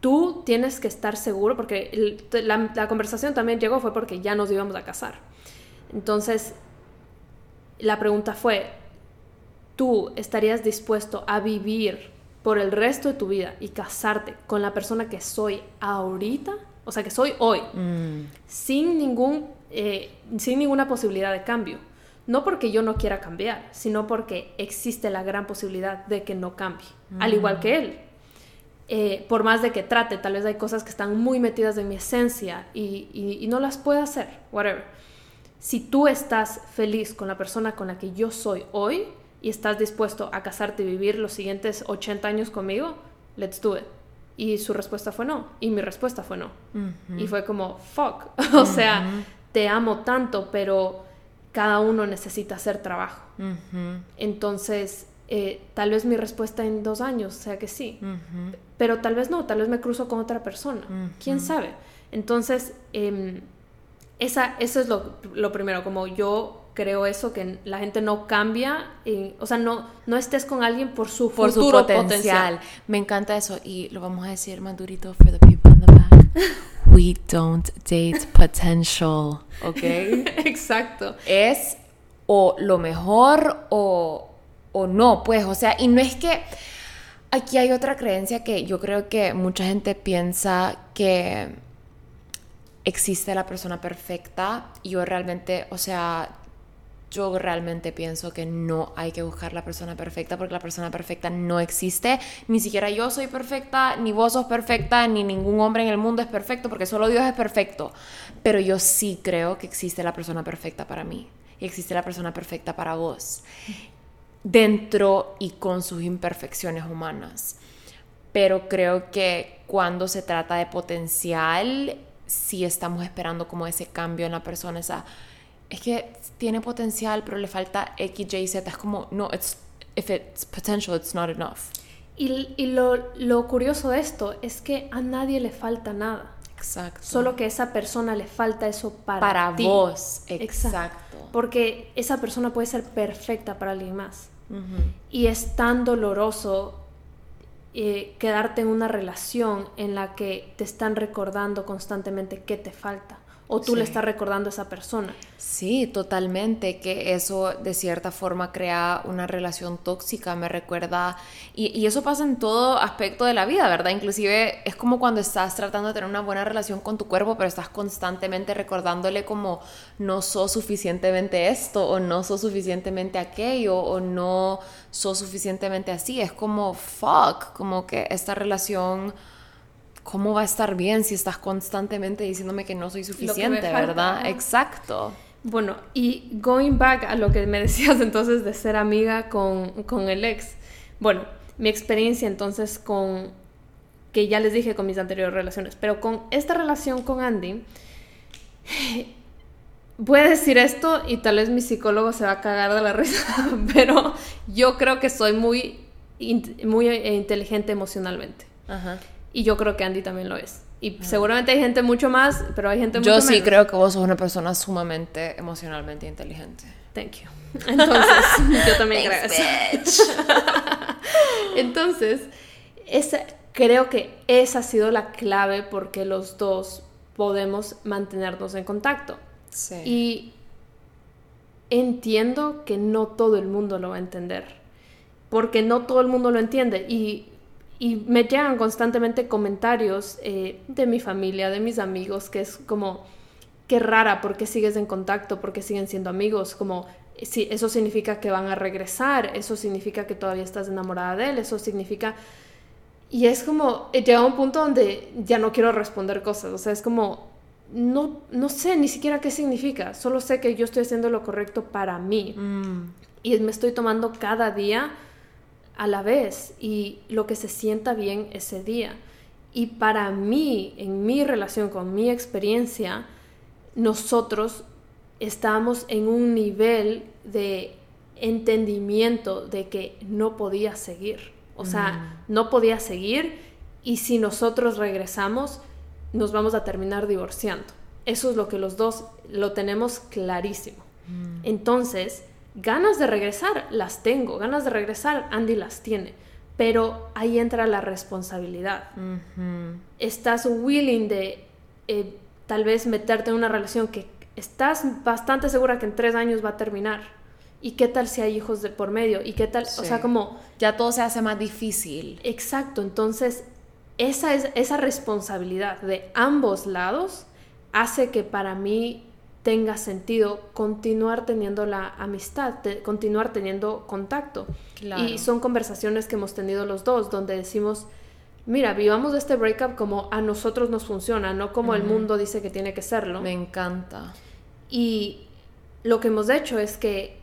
[SPEAKER 2] tú tienes que estar seguro, porque la, conversación también llegó fue porque ya nos íbamos a casar. Entonces, la pregunta fue, ¿tú estarías dispuesto a vivir por el resto de tu vida y casarte con la persona que soy ahorita? O sea, que soy hoy, mm. sin, ningún, eh, sin ninguna posibilidad de cambio no porque yo no quiera cambiar, sino porque existe la gran posibilidad de que no cambie, al igual que él. Eh, por más de que trate, tal vez hay cosas que están muy metidas en mi esencia y, no las puedo hacer, whatever. Si tú estás feliz con la persona con la que yo soy hoy y estás dispuesto a casarte y vivir los siguientes 80 años conmigo, let's do it. Y su respuesta fue no. Y mi respuesta fue no. Y fue como, fuck. o sea, te amo tanto, pero cada uno necesita hacer trabajo. Entonces, eh, tal vez mi respuesta en dos años sea que sí, pero tal vez no, tal vez me cruzo con otra persona, quién sabe. Entonces, em, esa, eso es lo, primero, como yo creo eso, que la gente no cambia, o sea, no, no estés con alguien por su por su potencial.
[SPEAKER 1] Me encanta eso y lo vamos a decir más durito for the people in the back. We don't date potential, ¿ok?
[SPEAKER 2] Exacto.
[SPEAKER 1] Es o lo mejor o, o no, pues, o sea, y no es que Aquí hay otra creencia que yo creo que mucha gente piensa que existe la persona perfecta. Yo realmente, o sea, yo realmente pienso que no hay que buscar la persona perfecta porque la persona perfecta no existe. Ni siquiera yo soy perfecta, ni vos sos perfecta, ni ningún hombre en el mundo es perfecto porque solo Dios es perfecto. Pero yo sí creo que existe la persona perfecta para mí y existe la persona perfecta para vos. Dentro y con sus imperfecciones humanas. Pero creo que cuando se trata de potencial, sí estamos esperando como ese cambio en la persona, esa es que tiene potencial, pero le falta X, Y, Z. Es como, no, it's, if it's potential, it's not enough.
[SPEAKER 2] Y, y lo, lo, curioso de esto es que a nadie le falta nada. Exacto. Solo que a esa persona le falta eso para,
[SPEAKER 1] para vos. Exacto.
[SPEAKER 2] Porque esa persona puede ser perfecta para alguien más. Y es tan doloroso eh, quedarte en una relación en la que te están recordando constantemente qué te falta o tú le estás recordando a esa persona.
[SPEAKER 1] Sí, totalmente, que eso de cierta forma crea una relación tóxica, me recuerda, y, eso pasa en todo aspecto de la vida, ¿verdad? Inclusive es como cuando estás tratando de tener una buena relación con tu cuerpo, pero estás constantemente recordándole como no sos suficientemente esto, o no sos suficientemente aquello, o no sos suficientemente así, es como fuck, como que esta relación ¿cómo va a estar bien si estás constantemente diciéndome que no soy suficiente, verdad? Exacto.
[SPEAKER 2] Bueno, y going back a lo que me decías entonces de ser amiga con, con el ex. Bueno, mi experiencia entonces con, que ya les dije con mis anteriores relaciones, pero con esta relación con Andy, voy a decir esto y tal vez mi psicólogo se va a cagar de la risa, pero yo creo que soy muy, muy inteligente emocionalmente. Ajá. Y yo creo que Andy también lo es. Y seguramente hay gente mucho más, pero hay gente
[SPEAKER 1] mucho Yo sí creo que vos sos una persona sumamente emocionalmente inteligente.
[SPEAKER 2] Thank you. Entonces, yo también creo eso. Entonces, esa, creo que esa ha sido la clave porque los dos podemos mantenernos en contacto. Sí. Y entiendo que no todo el mundo lo va a entender. Porque no todo el mundo lo entiende. Y y me llegan constantemente comentarios eh, de mi familia, de mis amigos, que es como, qué rara, ¿por qué sigues en contacto? ¿Por qué siguen siendo amigos? Como, si eso significa que van a regresar, eso significa que todavía estás enamorada de él, eso significa... Y es como, eh, llega un punto donde ya no quiero responder cosas, o sea, es como, no, no sé ni siquiera qué significa, solo sé que yo estoy haciendo lo correcto para mí. Mm. Y me estoy tomando cada día a la vez y lo que se sienta bien ese día. Y para mí, en mi relación con mi experiencia, nosotros estamos en un nivel de entendimiento de que no podía seguir. O sea, mm. no podía seguir y si nosotros regresamos, nos vamos a terminar divorciando. Eso es lo que los dos lo tenemos clarísimo. Mm. Entonces, Ganas de regresar, las tengo. Ganas de regresar, Andy las tiene. Pero ahí entra la responsabilidad. Estás willing de eh, tal vez meterte en una relación que estás bastante segura que en tres años va a terminar. ¿Y qué tal si hay hijos de por medio? ¿Y qué tal? O sea, como...
[SPEAKER 1] Ya todo se hace más difícil.
[SPEAKER 2] Exacto. Entonces, esa, es, esa responsabilidad de ambos lados hace que para mí tenga sentido continuar teniendo la amistad, continuar teniendo contacto. Y son conversaciones que hemos tenido los dos, donde decimos, mira, vivamos este breakup como a nosotros nos funciona, no como el mundo dice que tiene que serlo.
[SPEAKER 1] Me encanta.
[SPEAKER 2] Y lo que hemos hecho es que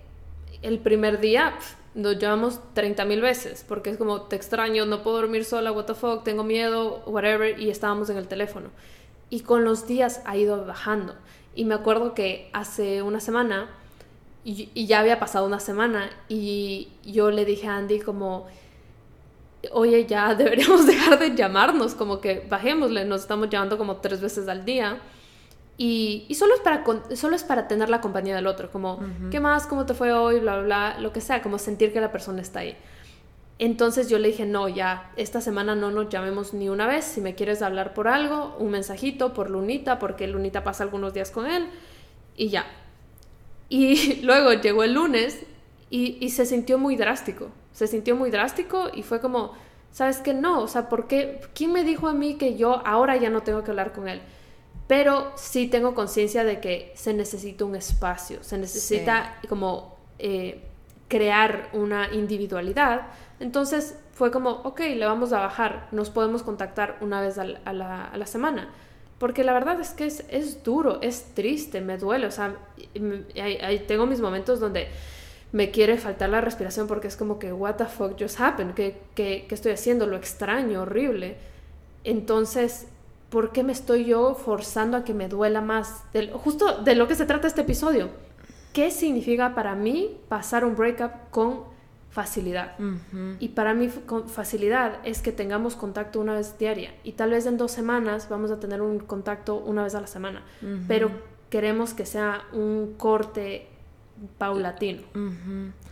[SPEAKER 2] el primer día nos llamamos 30 mil veces, porque es como, te extraño, no puedo dormir sola, what the fuck, tengo miedo, whatever, y estábamos en el teléfono. Y con los días ha ido bajando. Y me acuerdo que hace una semana, y, ya había pasado una semana, y yo le dije a Andy como, oye, ya deberíamos dejar de llamarnos, como que bajémosle, nos estamos llamando como tres veces al día. Y, y solo, es para, solo es para tener la compañía del otro, como, ¿qué más? ¿Cómo te fue hoy? Bla, bla, bla, lo que sea, como sentir que la persona está ahí. Entonces yo le dije, no, ya, esta semana no nos llamemos ni una vez. Si me quieres hablar por algo, un mensajito por Lunita, porque Lunita pasa algunos días con él, y ya. Y luego llegó el lunes y, se sintió muy drástico. Se sintió muy drástico y fue como, ¿sabes que no? O sea, ¿por qué? ¿Quién me dijo a mí que yo ahora ya no tengo que hablar con él? Pero sí tengo conciencia de que se necesita un espacio, se necesita como eh, crear una individualidad. Entonces fue como, ok, le vamos a bajar, nos podemos contactar una vez a la, semana. Porque la verdad es que es, es, duro, es triste, me duele. O sea, tengo mis momentos donde me quiere faltar la respiración porque es como que, what the fuck just happened? ¿Qué, qué, qué estoy haciendo? Lo extraño, horrible. Entonces, ¿por qué me estoy yo forzando a que me duela más? justo de lo que se trata este episodio. ¿Qué significa para mí pasar un breakup con facilidad? Y para mí facilidad es que tengamos contacto una vez diaria. Y tal vez en dos semanas vamos a tener un contacto una vez a la semana, pero queremos que sea un corte paulatino.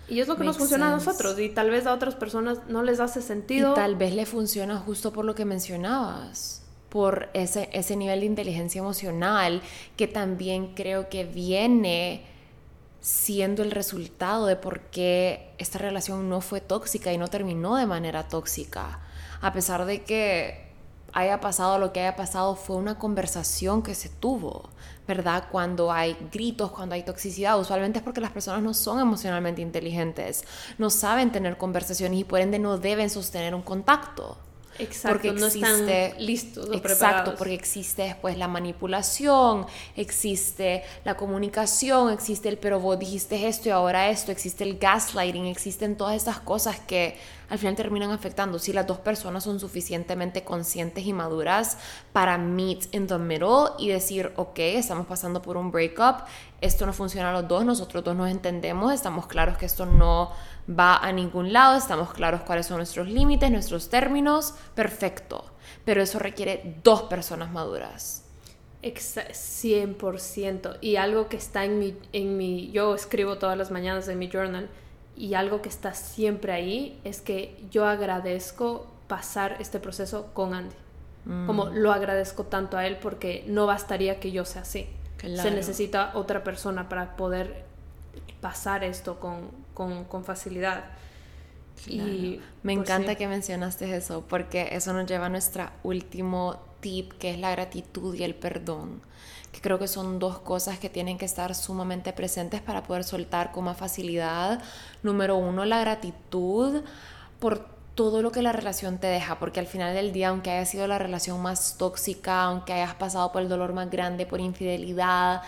[SPEAKER 2] Y es lo que nos funciona a nosotros. Y tal vez a otras personas no les hace sentido.
[SPEAKER 1] Y tal vez le funciona justo por lo que mencionabas, por ese, ese nivel de inteligencia emocional que también creo que viene siendo el resultado de por qué esta relación no fue tóxica y no terminó de manera tóxica. A pesar de que haya pasado lo que haya pasado, fue una conversación que se tuvo ¿verdad? Cuando hay gritos, cuando hay toxicidad, usualmente es porque las personas no son emocionalmente inteligentes, no saben tener conversaciones y por ende no deben sostener un contacto.
[SPEAKER 2] Exacto, porque no están listos.
[SPEAKER 1] exacto, porque existe después la manipulación, existe la comunicación, existe el pero vos dijiste esto y ahora esto, existe el gaslighting, existen todas estas cosas que al final terminan afectando. Si las dos personas son suficientemente conscientes y maduras para meet in the middle y decir, ok, estamos pasando por un breakup, esto no funciona a los dos, nosotros dos nos entendemos, estamos claros que esto no va a ningún lado, estamos claros cuáles son nuestros límites, nuestros términos, perfecto. Pero eso requiere dos personas maduras.
[SPEAKER 2] 100%. Y algo que está en mi, en mi, yo escribo todas las mañanas en mi journal, y algo que está siempre ahí es que yo agradezco pasar este proceso con Andy. Como mm. lo agradezco tanto a él porque no bastaría que yo sea así. Se necesita otra persona para poder pasar esto con, con, facilidad.
[SPEAKER 1] Y me pues encanta que mencionaste eso, porque eso nos lleva a nuestro último tip, que es la gratitud y el perdón. Que creo que son dos cosas que tienen que estar sumamente presentes para poder soltar con más facilidad. Número uno, la gratitud por todo lo que la relación te deja, porque al final del día, aunque haya sido la relación más tóxica, aunque hayas pasado por el dolor más grande, por infidelidad,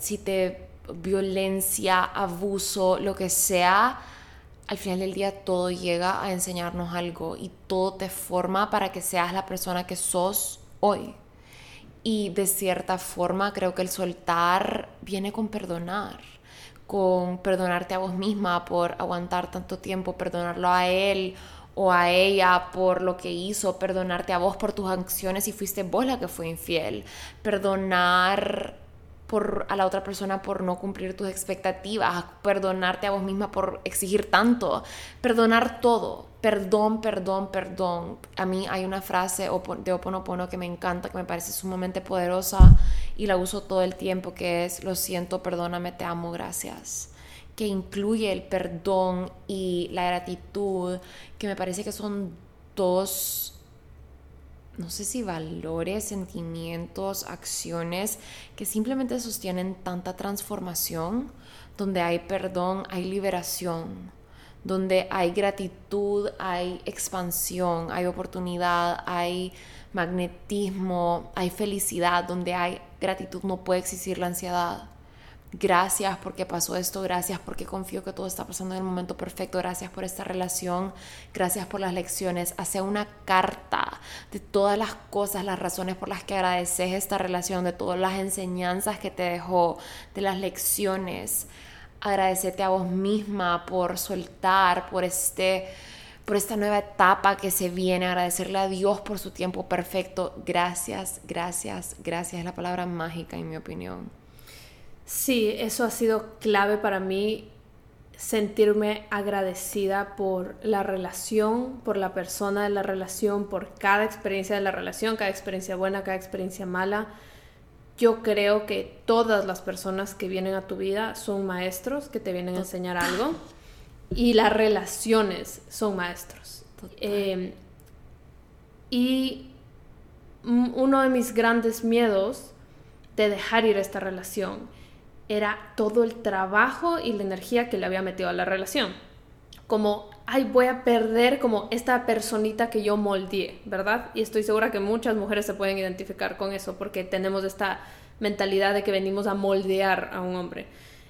[SPEAKER 1] si te violencia, abuso, lo que sea, al final del día todo llega a enseñarnos algo y todo te forma para que seas la persona que sos hoy. Y de cierta forma creo que el soltar viene con perdonar, con perdonarte a vos misma por aguantar tanto tiempo, perdonarlo a él o a ella por lo que hizo, perdonarte a vos por tus acciones y fuiste vos la que fue infiel, perdonar por, a la otra persona por no cumplir tus expectativas, perdonarte a vos misma por exigir tanto, perdonar todo, perdón, perdón, perdón. A mí hay una frase de Oponopono que me encanta, que me parece sumamente poderosa y la uso todo el tiempo, que es lo siento, perdóname, te amo, gracias que incluye el perdón y la gratitud, que me parece que son dos no sé si valores, sentimientos, acciones que simplemente sostienen tanta transformación, donde hay perdón, hay liberación, donde hay gratitud, hay expansión, hay oportunidad, hay magnetismo, hay felicidad, donde hay gratitud no puede existir la ansiedad gracias porque pasó esto, gracias porque confío que todo está pasando en el momento perfecto, gracias por esta relación, gracias por las lecciones. Hace una carta de todas las cosas, las razones por las que agradeces esta relación, de todas las enseñanzas que te dejó, de las lecciones. Agradecete a vos misma por soltar, por este por esta nueva etapa que se viene, agradecerle a Dios por su tiempo perfecto. Gracias, gracias, gracias. Es la palabra mágica en mi opinión.
[SPEAKER 2] Sí, eso ha sido clave para mí, sentirme agradecida por la relación, por la persona de la relación, por cada experiencia de la relación, cada experiencia buena, cada experiencia mala. Yo creo que todas las personas que vienen a tu vida son maestros que te vienen a enseñar algo y las relaciones son maestros. Em, Y uno de mis grandes miedos de dejar ir esta relación era todo el trabajo y la energía que le había metido a la relación. Como, ay, voy a perder como esta personita que yo moldeé, ¿verdad? Y estoy segura que muchas mujeres se pueden identificar con eso porque tenemos esta mentalidad de que venimos a moldear a un hombre.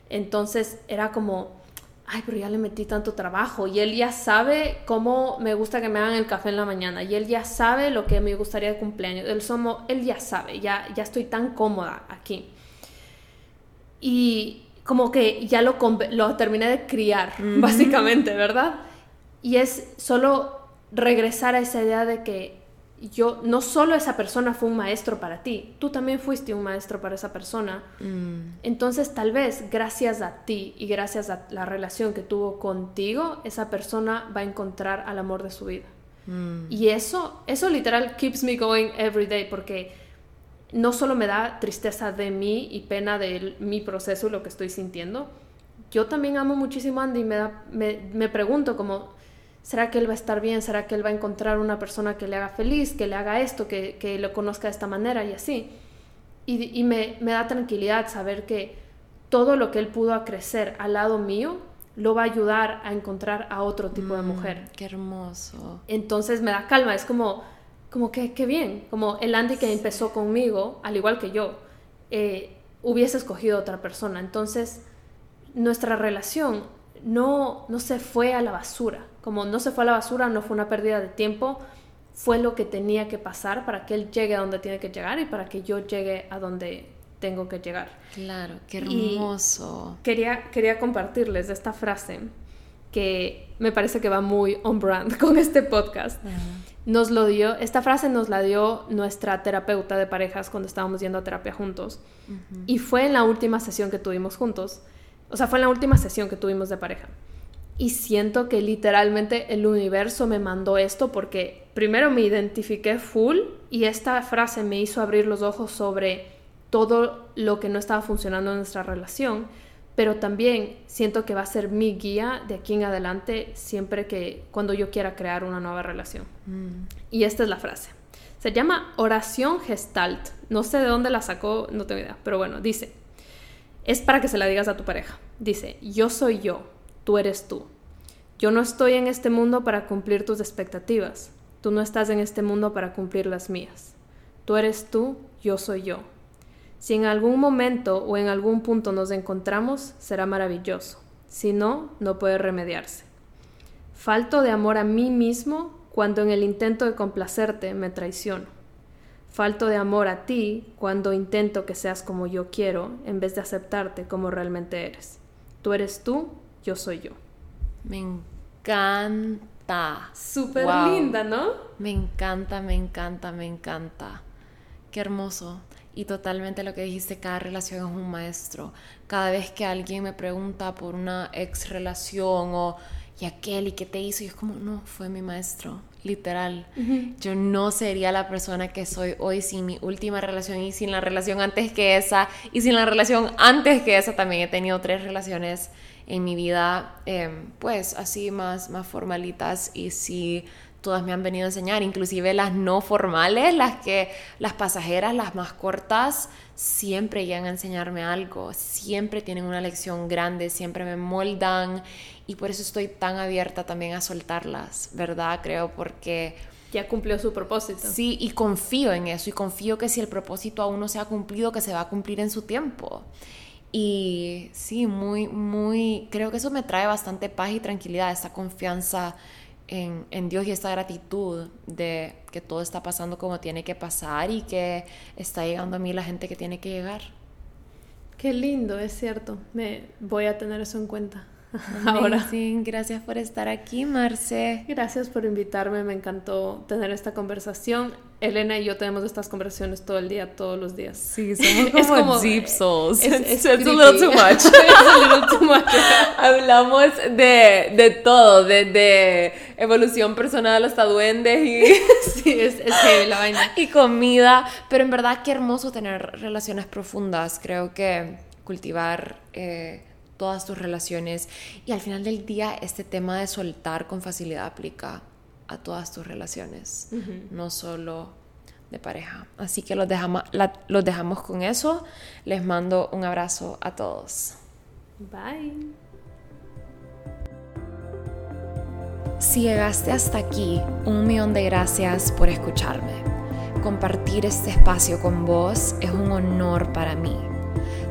[SPEAKER 2] Entonces era como, ay, pero ya le metí tanto trabajo y él ya sabe cómo me gusta que me hagan el café en la mañana y él ya sabe lo que me gustaría de cumpleaños. Él, somos, él ya sabe, ya, ya estoy tan cómoda aquí. Y como que ya lo, lo terminé de criar, básicamente, ¿verdad? Y es solo regresar a esa idea de que yo, no solo esa persona fue un maestro para ti, tú también fuiste un maestro para esa persona. Mm. Entonces tal vez gracias a ti y gracias a la relación que tuvo contigo, esa persona va a encontrar al amor de su vida. Mm. Y eso, eso literal keeps me going every day porque no solo me da tristeza de mí y pena de mi proceso y lo que estoy sintiendo, yo también amo muchísimo a Andy y me, me, me pregunto como ¿Será que él va a estar bien? ¿Será que él va a encontrar una persona que le haga feliz, que le haga esto, que, que lo conozca de esta manera y así? Y, y me, me, da tranquilidad saber que todo lo que él pudo crecer al lado mío lo va a ayudar a encontrar a otro tipo de mm, mujer.
[SPEAKER 1] Qué hermoso.
[SPEAKER 2] Entonces me da calma, es como, como que qué bien, como el Andy que empezó conmigo, al igual que yo, eh, hubiese escogido otra persona. Entonces nuestra relación no, no se fue a la basura como no se fue a la basura, no fue una pérdida de tiempo, fue lo que tenía que pasar para que él llegue a donde tiene que llegar y para que yo llegue a donde tengo que llegar.
[SPEAKER 1] Claro, qué hermoso.
[SPEAKER 2] quería, quería compartirles esta frase que me parece que va muy on brand con este podcast. Nos lo dio, esta frase nos la dio nuestra terapeuta de parejas cuando estábamos yendo a terapia juntos. Y fue en la última sesión que tuvimos juntos. O sea, fue en la última sesión que tuvimos de pareja. Y siento que literalmente el universo me mandó esto porque primero me identifiqué full y esta frase me hizo abrir los ojos sobre todo lo que no estaba funcionando en nuestra relación, pero también siento que va a ser mi guía de aquí en adelante siempre que cuando yo quiera crear una nueva relación. Mm. Y esta es la frase. Se llama oración gestalt. No sé de dónde la sacó, no tengo idea, pero bueno, dice, es para que se la digas a tu pareja. Dice, yo soy yo tú eres tú. Yo no estoy en este mundo para cumplir tus expectativas. Tú no estás en este mundo para cumplir las mías. Tú eres tú, yo soy yo. Si en algún momento o en algún punto nos encontramos, será maravilloso. Si no, no puede remediarse. Falto de amor a mí mismo cuando en el intento de complacerte me traiciono. Falto de amor a ti cuando intento que seas como yo quiero en vez de aceptarte como realmente eres. Tú eres tú, yo soy yo.
[SPEAKER 1] Me encanta.
[SPEAKER 2] Súper linda, ¿no?
[SPEAKER 1] Me encanta, me encanta, me encanta. Qué hermoso. Y totalmente lo que dijiste, cada relación es un maestro. Cada vez que alguien me pregunta por una ex relación o y aquel y qué te hizo, yo es como, no, fue mi maestro, literal. Yo no sería la persona que soy hoy sin mi última relación y sin la relación antes que esa y sin la relación antes que esa también he tenido tres relaciones en mi vida, em, pues así más, más formalitas y sí, todas me han venido a enseñar, inclusive las no formales, las que, las pasajeras, las más cortas, siempre llegan a enseñarme algo, siempre tienen una lección grande, siempre me moldan y por eso estoy tan abierta también a soltarlas, ¿verdad? Creo porque...
[SPEAKER 2] Ya cumplió su propósito.
[SPEAKER 1] Sí, y confío en eso y confío que si el propósito aún no se ha cumplido, que se va a cumplir en su tiempo. Y sí, muy, muy, creo que eso me trae bastante paz y tranquilidad, esta confianza en, Dios y esta gratitud de que todo está pasando como tiene que pasar y que está llegando a mí la gente que tiene que llegar.
[SPEAKER 2] Qué lindo, es cierto. Me voy a tener eso en cuenta.
[SPEAKER 1] Ahora. Sí, gracias por estar aquí, Marce.
[SPEAKER 2] Gracias por invitarme, me encantó tener esta conversación. Elena y yo tenemos estas conversaciones todo el día, todos los días.
[SPEAKER 1] Sí, somos como, es como deep souls. Es, a little too much. a little too much. Hablamos de, de todo, de, de, evolución personal hasta duendes y...
[SPEAKER 2] sí, es, es la vaina.
[SPEAKER 1] Y comida, pero en verdad qué hermoso tener relaciones profundas. Creo que cultivar... Eh, todas tus relaciones y al final del día este tema de soltar con facilidad aplica a todas tus relaciones, no solo de pareja. Así que los dejamos, los dejamos con eso. Les mando un abrazo a todos.
[SPEAKER 2] Bye.
[SPEAKER 1] Si llegaste hasta aquí, un millón de gracias por escucharme. Compartir este espacio con vos es un honor para mí.